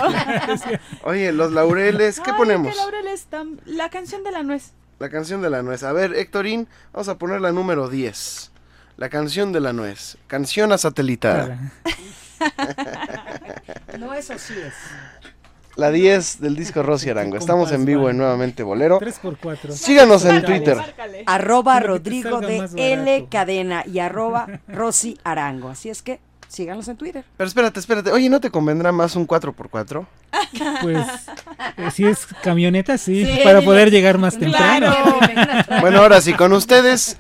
Oye, Los Laureles, ¿qué Ay, ponemos? que Laureles tam- La canción de la nuez. La canción de la nuez. A ver, Héctorín, vamos a poner la número 10. La canción de la nuez. Canción a satelitada. [LAUGHS] No, eso sí es. La 10 del disco Rosy Arango. Estamos en vivo en Nuevamente Bolero. 3x4. Síganos en Twitter. Arroba Rodrigo de L. Cadena y arroba Rosy Arango. Así es que síganos en Twitter. Pero espérate, espérate. Oye, ¿no te convendrá más un 4x4? Pues, eh, si es camioneta, sí, Sí, para poder llegar más temprano. Bueno, ahora sí, con ustedes,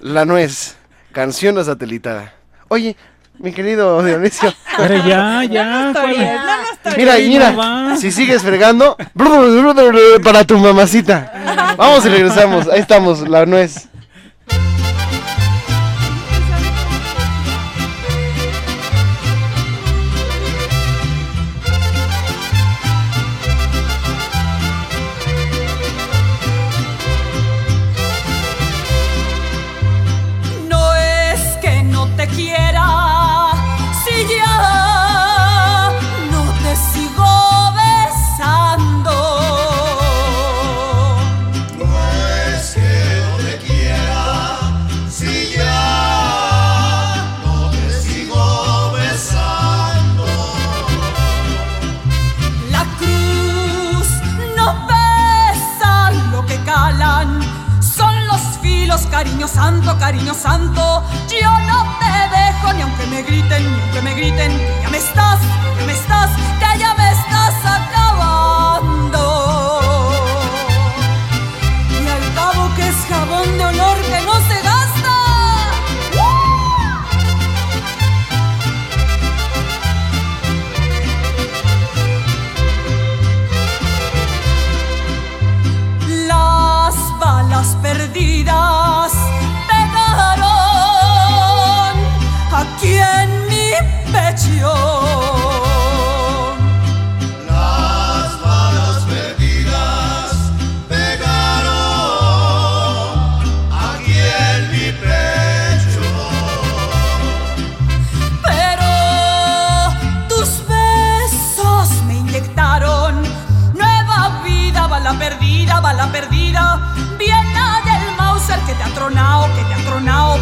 La Nuez. Canción a satelitada. Oye, mi querido Dionisio. Pero ya, ya. Mira, Ahí mira, no va. si sigues fregando, [LAUGHS] para tu mamacita. Vamos y regresamos. Ahí estamos, La Nuez. Santo, cariño santo. Yo no te dejo ni aunque me griten, ni aunque me griten, que ya me estás, astronauta, de astronauta.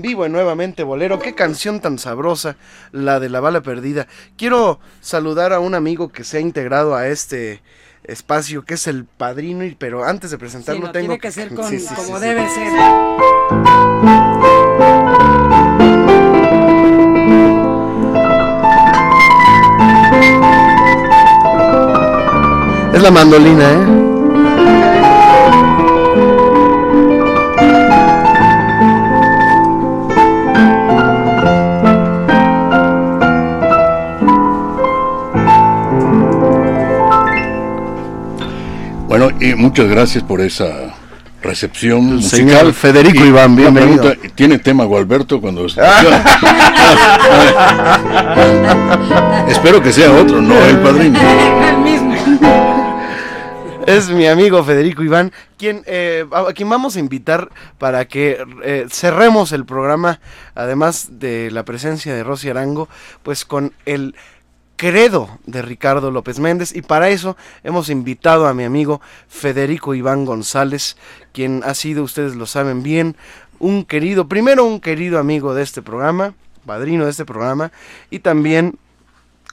En vivo en Nuevamente Bolero. Qué canción tan sabrosa, la de la bala perdida. Quiero saludar a un amigo que se ha integrado a este espacio, que es el padrino, pero antes de presentarlo Sí, no, tengo tiene que ser [LAUGHS] con- Sí, sí, sí, como debe ser. Es la mandolina, ¿eh? Y muchas gracias por esa recepción musical. señor Federico Y Iván, bienvenido. pregunta, ¿Tiene tema Gualberto cuando... [LAUGHS] Espero que sea otro, no el padrino. El mismo. Es mi amigo Federico Iván, quien, eh, a quien vamos a invitar para que eh, cerremos el programa, además de la presencia de Rosy Arango, pues con el credo de Ricardo López Méndez. Y para eso hemos invitado a mi amigo Federico Iván González, quien ha sido, ustedes lo saben bien, un querido, primero un querido amigo de este programa, padrino de este programa, y también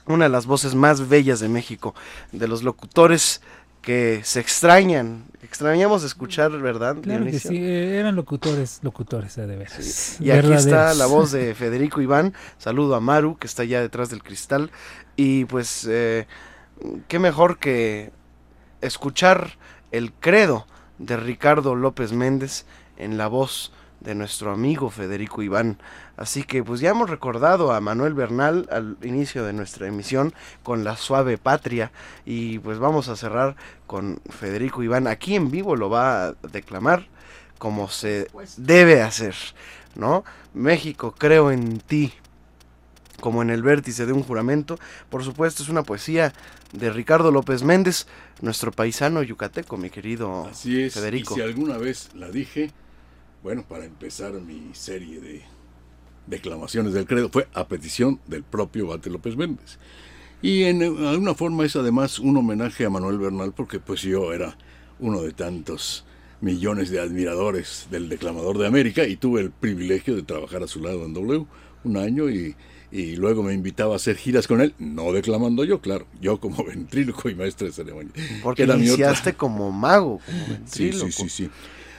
una de las voces más bellas de México, de los locutores que se extrañan, extrañamos escuchar, ¿verdad? Claro que sí, eh, eran locutores, locutores eh, de veras. Y aquí está la voz de Federico Iván. Saludo a Maru, que está allá detrás del cristal. Y pues, eh, qué mejor que escuchar el credo de Ricardo López Méndez en la voz de nuestro amigo Federico Iván. Así que pues ya hemos recordado a Manuel Bernal al inicio de nuestra emisión con La Suave Patria y pues vamos a cerrar con Federico Iván. Aquí en vivo lo va a declamar como se debe hacer, ¿no? México, creo en ti, como en el vértice de un juramento. Por supuesto, es una poesía de Ricardo López Méndez, nuestro paisano yucateco, mi querido Así es, Federico. y si alguna vez la dije, bueno, para empezar mi serie de declamaciones del credo, fue a petición del propio Bate López Méndez. Y en alguna forma es además un homenaje a Manuel Bernal, porque pues yo era uno de tantos millones de admiradores del declamador de América y tuve el privilegio de trabajar a su lado en W un año y, y luego me invitaba a hacer giras con él, no declamando yo, claro, yo como [LAUGHS] ventríloco y maestro de ceremonia. Porque iniciaste como mago, como Sí, ventríloco. sí, sí, sí.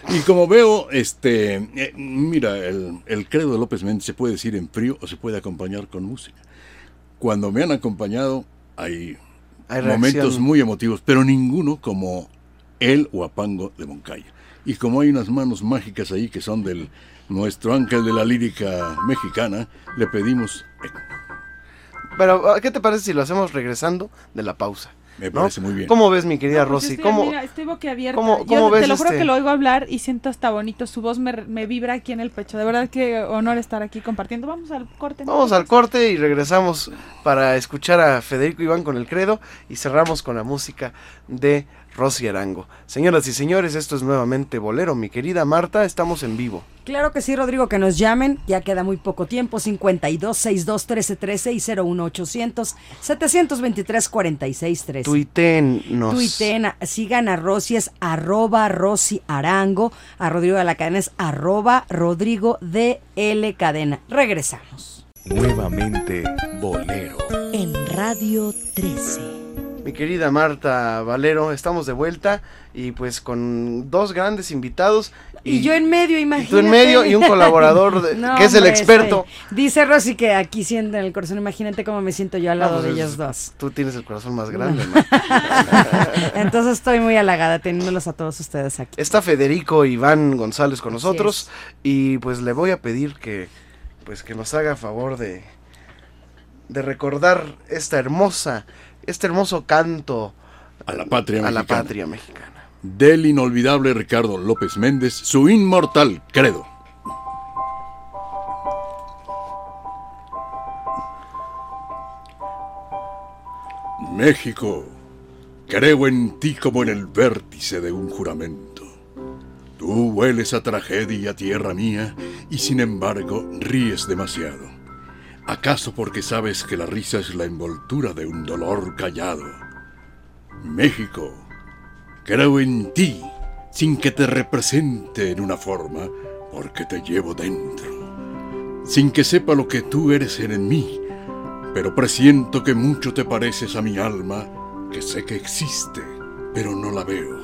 Y como veo, este, eh, mira, el, el credo de López Méndez se puede decir en frío o se puede acompañar con música. Cuando me han acompañado hay, Hay momentos muy emotivos, pero ninguno como el Huapango de Moncaya. Y como hay unas manos mágicas ahí que son del nuestro ángel de la lírica mexicana, le pedimos, Pero, ¿qué te parece si lo hacemos regresando de la pausa? Me ¿no? parece muy bien. ¿Cómo ves, mi querida No, pues Rosy? estoy, ¿Cómo, mira, estoy boquiabierta. cómo- Yo ves te lo juro este- que lo oigo hablar y siento hasta bonito. Su voz me, me vibra aquí en el pecho. De verdad que honor estar aquí compartiendo. Vamos al corte. ¿no? Vamos al corte y regresamos para escuchar a Federico Iván con el credo y cerramos con la música de Rosy Arango. Señoras y señores, esto es nuevamente Bolero. Mi querida Marta, estamos en vivo. Claro que sí, Rodrigo, que nos llamen. Ya queda muy poco tiempo. 52 62 13 13 y 01 800 723 46 13. Tuiteennos. Tuiteen, a- sigan a Rosy, es arroba Rosy Arango, a Rodrigo de la Cadena es arroba Rodrigo de L Cadena. Regresamos. Nuevamente Bolero. En Radio 13. Mi querida Marta Valero, estamos de vuelta y pues con dos grandes invitados. Y, yo en medio, imagínate. tú en medio y un colaborador de- [LAUGHS] No, que es el hombre, experto. Dice Rosy que aquí siente en el corazón. Imagínate cómo me siento yo al lado pues de ellos dos. Tú tienes el corazón más grande. No. [LAUGHS] Entonces estoy muy halagada teniéndolos a todos ustedes aquí. Está Federico Iván González con nosotros y pues le voy a pedir que pues que nos haga favor de de recordar esta hermosa este hermoso canto A la patria a la patria mexicana. Del inolvidable Ricardo López Méndez, su inmortal credo. México, creo en ti como en el vértice de un juramento. Tú hueles a tragedia, tierra mía, y sin embargo ríes demasiado. ¿Acaso porque sabes que la risa es la envoltura de un dolor callado? México, creo en ti sin que te represente en una forma, porque te llevo dentro. Sin que sepa lo que tú eres en mí, pero presiento que mucho te pareces a mi alma, que sé que existe, pero no la veo.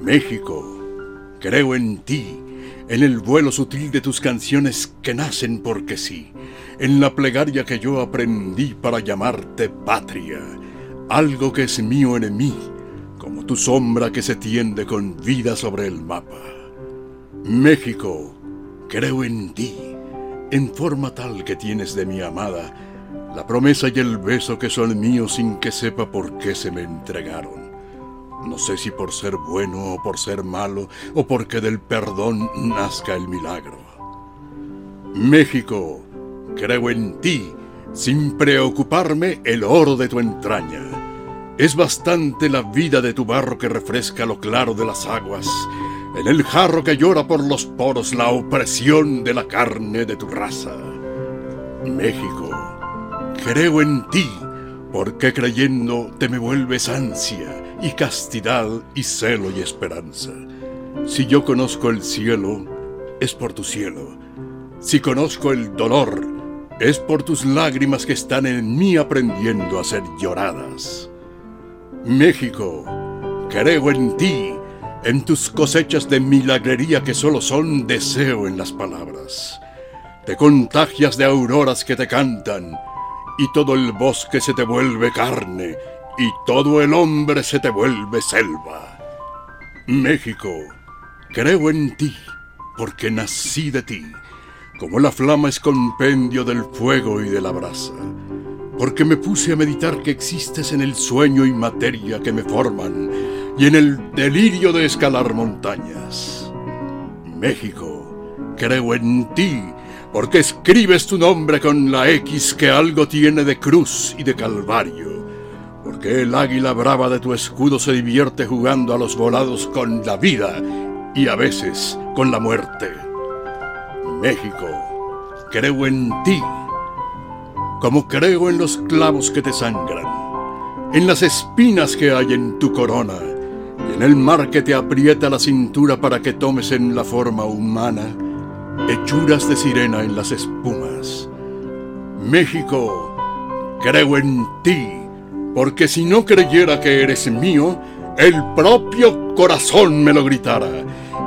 México, creo en ti, en el vuelo sutil de tus canciones que nacen porque sí, en la plegaria que yo aprendí para llamarte patria, algo que es mío en mí, como tu sombra que se tiende con vida sobre el mapa. México, creo en ti, en forma tal que tienes de mi amada, la promesa y el beso que son míos sin que sepa por qué se me entregaron. No sé si por ser bueno o por ser malo o porque del perdón nazca el milagro. México, creo en ti, sin preocuparme el oro de tu entraña. Es bastante la vida de tu barro que refresca lo claro de las aguas, en el jarro que llora por los poros la opresión de la carne de tu raza. México, creo en ti, porque creyendo te me vuelves ansia y castidad y celo y esperanza. Si yo conozco el cielo, es por tu cielo. Si conozco el dolor, es por tus lágrimas que están en mí aprendiendo a ser lloradas. México, creo en ti, en tus cosechas de milagrería que solo son deseo en las palabras. Te contagias de auroras que te cantan, y todo el bosque se te vuelve carne, y todo el hombre se te vuelve selva. México, creo en ti, porque nací de ti, como la flama es compendio del fuego y de la brasa, porque me puse a meditar que existes en el sueño y materia que me forman y en el delirio de escalar montañas. México, creo en ti, porque escribes tu nombre con la X que algo tiene de cruz y de calvario, porque el águila brava de tu escudo se divierte jugando a los volados con la vida y a veces con la muerte. México, creo en ti, como creo en los clavos que te sangran, en las espinas que hay en tu corona, y en el mar que te aprieta la cintura para que tomes en la forma humana hechuras de sirena en las espumas. México, creo en ti, porque si no creyera que eres mío, el propio corazón me lo gritara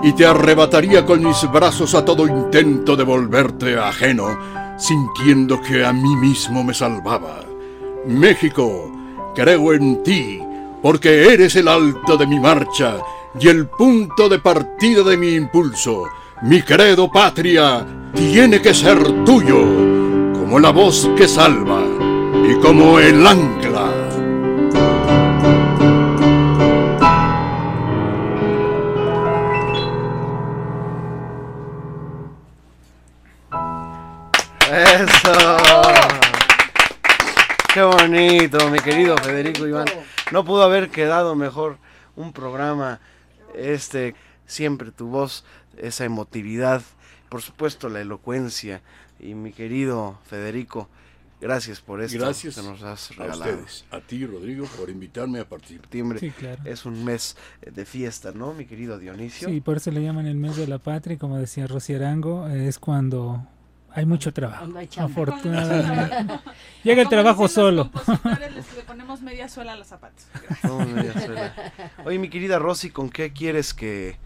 y te arrebataría con mis brazos a todo intento de volverte ajeno, sintiendo que a mí mismo me salvaba. México, creo en ti, porque eres el alto de mi marcha y el punto de partida de mi impulso. Mi credo patria tiene que ser tuyo, como la voz que salva y como el ancla. Eso. Qué bonito, mi querido Federico Iván. No pudo haber quedado mejor un programa. Este, siempre tu voz, esa emotividad, por supuesto la elocuencia. Y mi querido Federico, gracias por esto Gracias que nos has a regalado. ustedes, a ti Rodrigo, por invitarme a participar. Septiembre Sí, claro. es un mes de fiesta, ¿no, mi querido Dionisio? Sí, por eso le llaman el mes de la patria, y como decía Rosy Arango, es cuando hay mucho trabajo. Hay. Afortunadamente. Llega el trabajo solo. le ponemos media suela a los zapatos. No, media suela. Oye, mi querida Rosy, ¿con qué quieres que,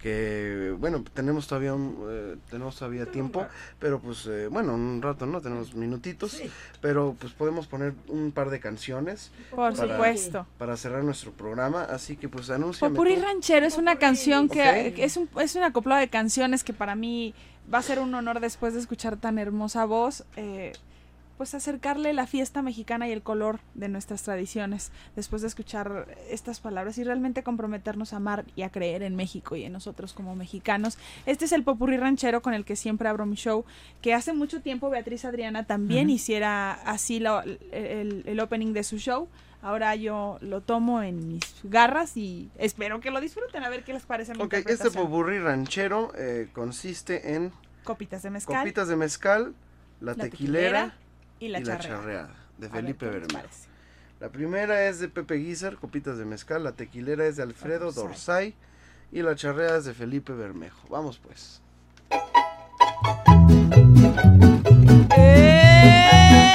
que bueno, tenemos todavía un, eh, tenemos todavía tiempo, pero pues eh, bueno, un rato, ¿no? Tenemos minutitos, pero pues podemos poner un par de canciones. Por supuesto. Para cerrar nuestro programa, así que pues anúnciame. Popurrí tú. Ranchero es una canción que es un es una acoplado de canciones que para mí va a ser un honor después de escuchar tan hermosa voz, eh, pues acercarle la fiesta mexicana y el color de nuestras tradiciones después de escuchar estas palabras y realmente comprometernos a amar y a creer en México y en nosotros como mexicanos. Este es el popurrí ranchero con el que siempre abro mi show, que hace mucho tiempo Beatriz Adriana también Ujú. hiciera así la- el, el opening de su show. Ahora yo lo tomo en mis garras y espero que lo disfruten. A ver qué les parece mi Ok, este popurrí ranchero eh, consiste en Copitas de mezcal. Copitas de mezcal, la, La tequilera, tequilera y la charreada. de A ver, Felipe ¿qué les Bermejo. parece? La primera es de Pepe Guizar, Copitas de mezcal, la tequilera es de Alfredo Dorsay y la charreada es de Felipe Bermejo. Vamos pues.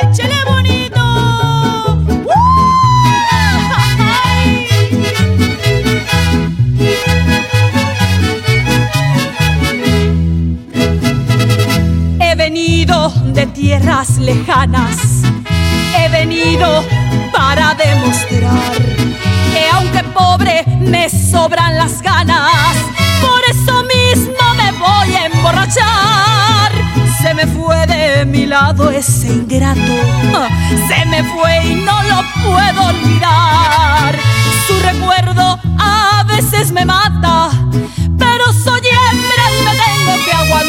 ¡Échale bonito! De tierras lejanas, he venido para demostrar que aunque pobre me sobran las ganas, por eso mismo me voy a emborrachar. Se me fue de mi lado ese ingrato, se me fue y no lo puedo olvidar. Su recuerdo a veces me mata, pero soy hembra y me tengo que aguantar.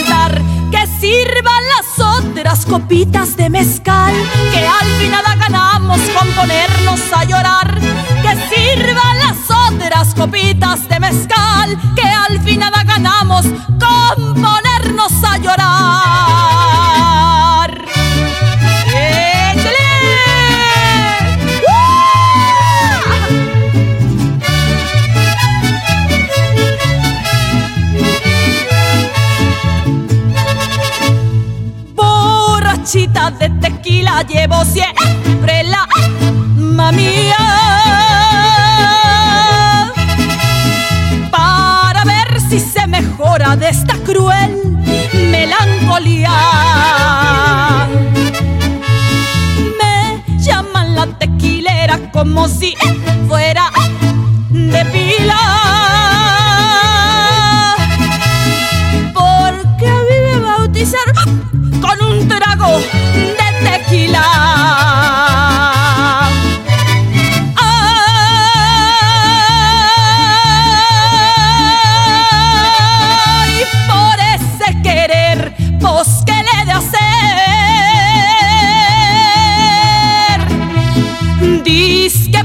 Que sirvan las otras copitas de mezcal, que al fin nada ganamos con ponernos a llorar. Que sirvan las otras copitas de mezcal, que al fin nada ganamos con ponernos a llorar. Borrachita de tequila llevo siempre la mamía para ver si se mejora de esta cruel melancolía. Me llaman la tequilera como si fuera de pila.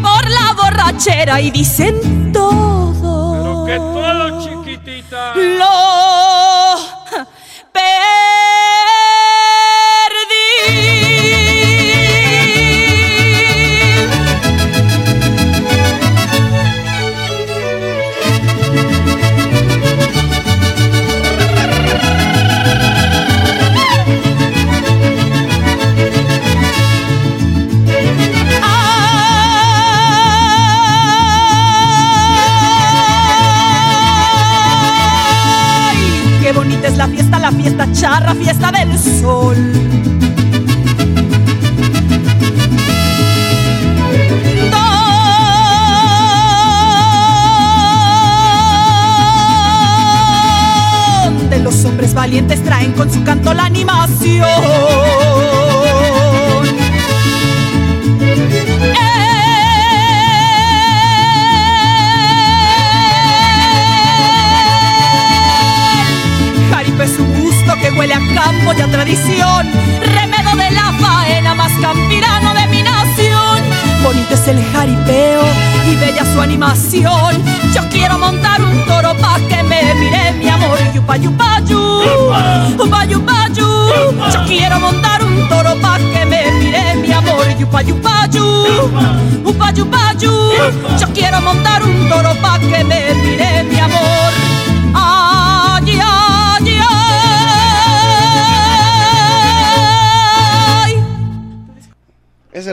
Por la borrachera y dicen todo. Que todo, chiquitita. Lo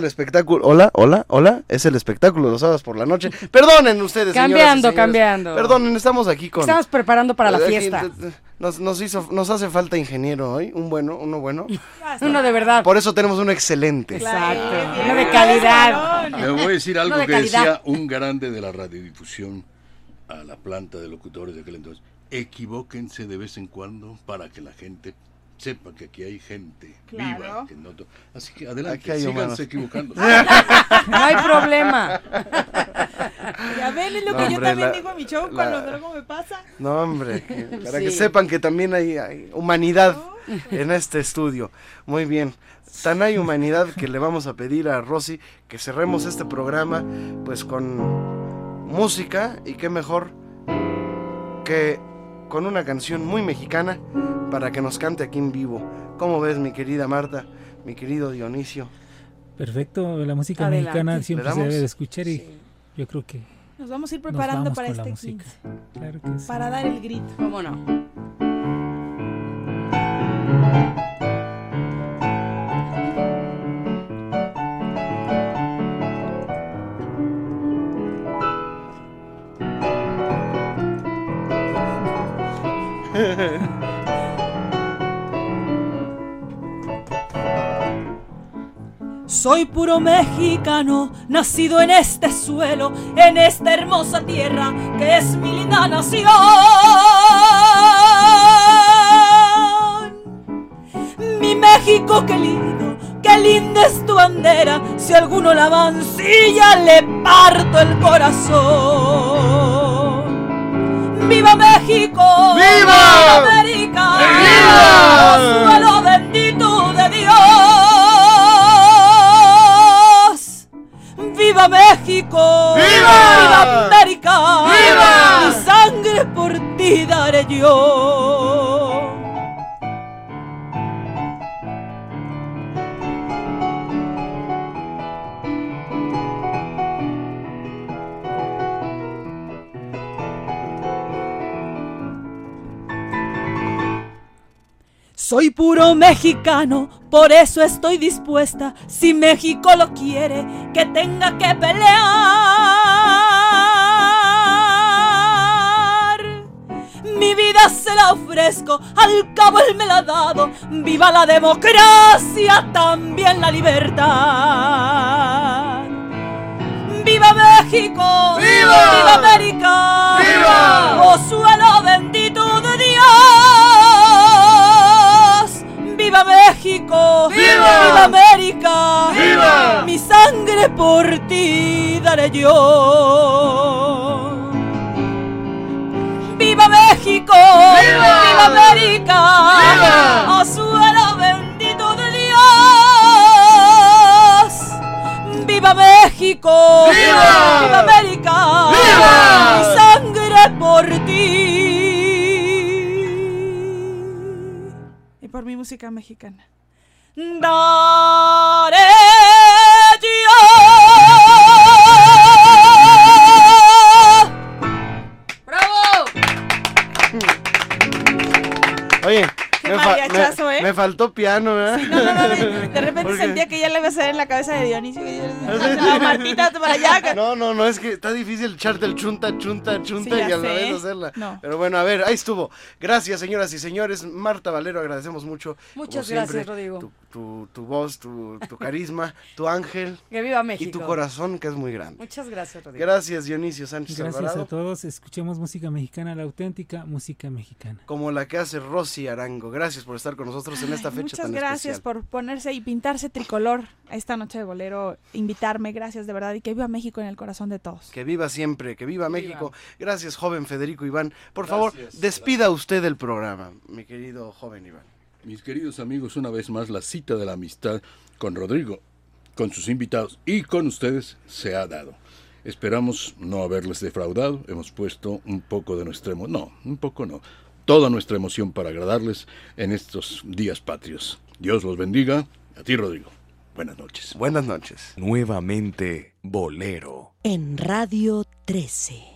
espectáculo. Hola, hola, hola. Es el espectáculo de los sábados por la noche. [LAUGHS] Perdonen ustedes, Cambiando, cambiando. Perdonen, estamos aquí con. Estamos preparando para la fiesta. Nos, nos hizo, nos hace falta ingeniero hoy, un bueno, uno bueno. [LAUGHS] Uno de verdad. Por eso tenemos uno excelente. Exacto. Uno de calidad. Le voy a decir algo de que decía un grande de la radiodifusión a la planta de locutores de aquel entonces. Equivóquense de vez en cuando para que la gente sepa que aquí hay gente Claro. viva. que no to- Así que adelante, Aquí hay síganse humanos. equivocando. [LAUGHS] No hay problema. Ya ven, es lo No, que yo también la- digo en mi show la- cuando algo me pasa. No, hombre, que- para que sepan que también hay, hay humanidad en este estudio. Muy bien. Tan hay humanidad que le vamos a pedir a Rosy que cerremos este programa pues con música y qué mejor que con una canción muy mexicana para que nos cante aquí en vivo. ¿Cómo ves, mi querida Marta, mi querido Dionisio? Perfecto, la música Adelante. mexicana siempre ¿Le se debe de escuchar y yo creo que Nos vamos a ir preparando para este música. 15. Claro que sí. Para dar el grito. ¿Cómo no? Soy puro mexicano, nacido en este suelo, en esta hermosa tierra que es mi linda nación. Mi México querido, qué linda es tu bandera, si alguno la mancilla le parto el corazón. ¡Viva México! ¡Viva! América! ¡Viva! ¡Oh, suelo bendito de Dios! ¡Viva México! ¡Viva! ¡Viva América! ¡Viva! Mi sangre por ti daré yo. Soy puro mexicano, por eso estoy dispuesta, si México lo quiere, que tenga que pelear. Mi vida se la ofrezco, al cabo él me la ha dado. Viva la democracia, también la libertad. ¡Viva México! ¡Viva! ¡Viva América! ¡Viva! ¡Oh suelo bendito ¡Viva México! ¡Viva! ¡Viva América! ¡Viva! Mi sangre por ti daré yo. ¡Viva México! ¡Viva! ¡Viva América! ¡Viva! ¡Oh suelo bendito de Dios! ¡Viva México! ¡Viva! ¡Viva América! ¡Viva! Mi sangre por ti. Por mi música mexicana. Me, mariachazo, me- ¿eh? me faltó piano, ¿verdad? No, no, no, de, [LAUGHS] de repente Porque- sentía que ya le iba a hacer en la cabeza de Dionisio. que yo- La Martita para allá. No, no, no, es que está difícil echarte el chunta, chunta, chunta Sí, y a la vez hacerla. No. Pero bueno, a ver, ahí estuvo. Gracias, señoras y señores. Marta Valero, agradecemos mucho. como Muchas siempre, gracias, Rodrigo. Tu, tu, tu voz, tu, tu carisma, tu ángel Que viva y México. tu corazón, que es muy grande. Muchas gracias, Rodrigo. Gracias, Dionisio Sánchez Gracias Alvarado. a todos. Escuchemos música mexicana, la auténtica música mexicana. Como la que hace Rosy Arango. Gracias por estar con nosotros en esta Ay, fecha Muchas tan gracias especial. por ponerse y pintarse tricolor esta noche de bolero, invitarme, gracias de verdad y que viva México en el corazón de todos. Que viva siempre, que viva México. Gracias, joven Federico Iván. Por favor, despida usted el programa, mi querido joven Iván. Mis queridos amigos, una vez más la cita de la amistad con Rodrigo, con sus invitados y con ustedes se ha dado. Esperamos no haberles defraudado, hemos puesto un poco de nuestra emoción, no, un poco no, toda nuestra emoción para agradarles en estos días patrios. Dios los bendiga, a ti Rodrigo. Buenas noches. Buenas noches. Nuevamente Bolero. En Radio 13.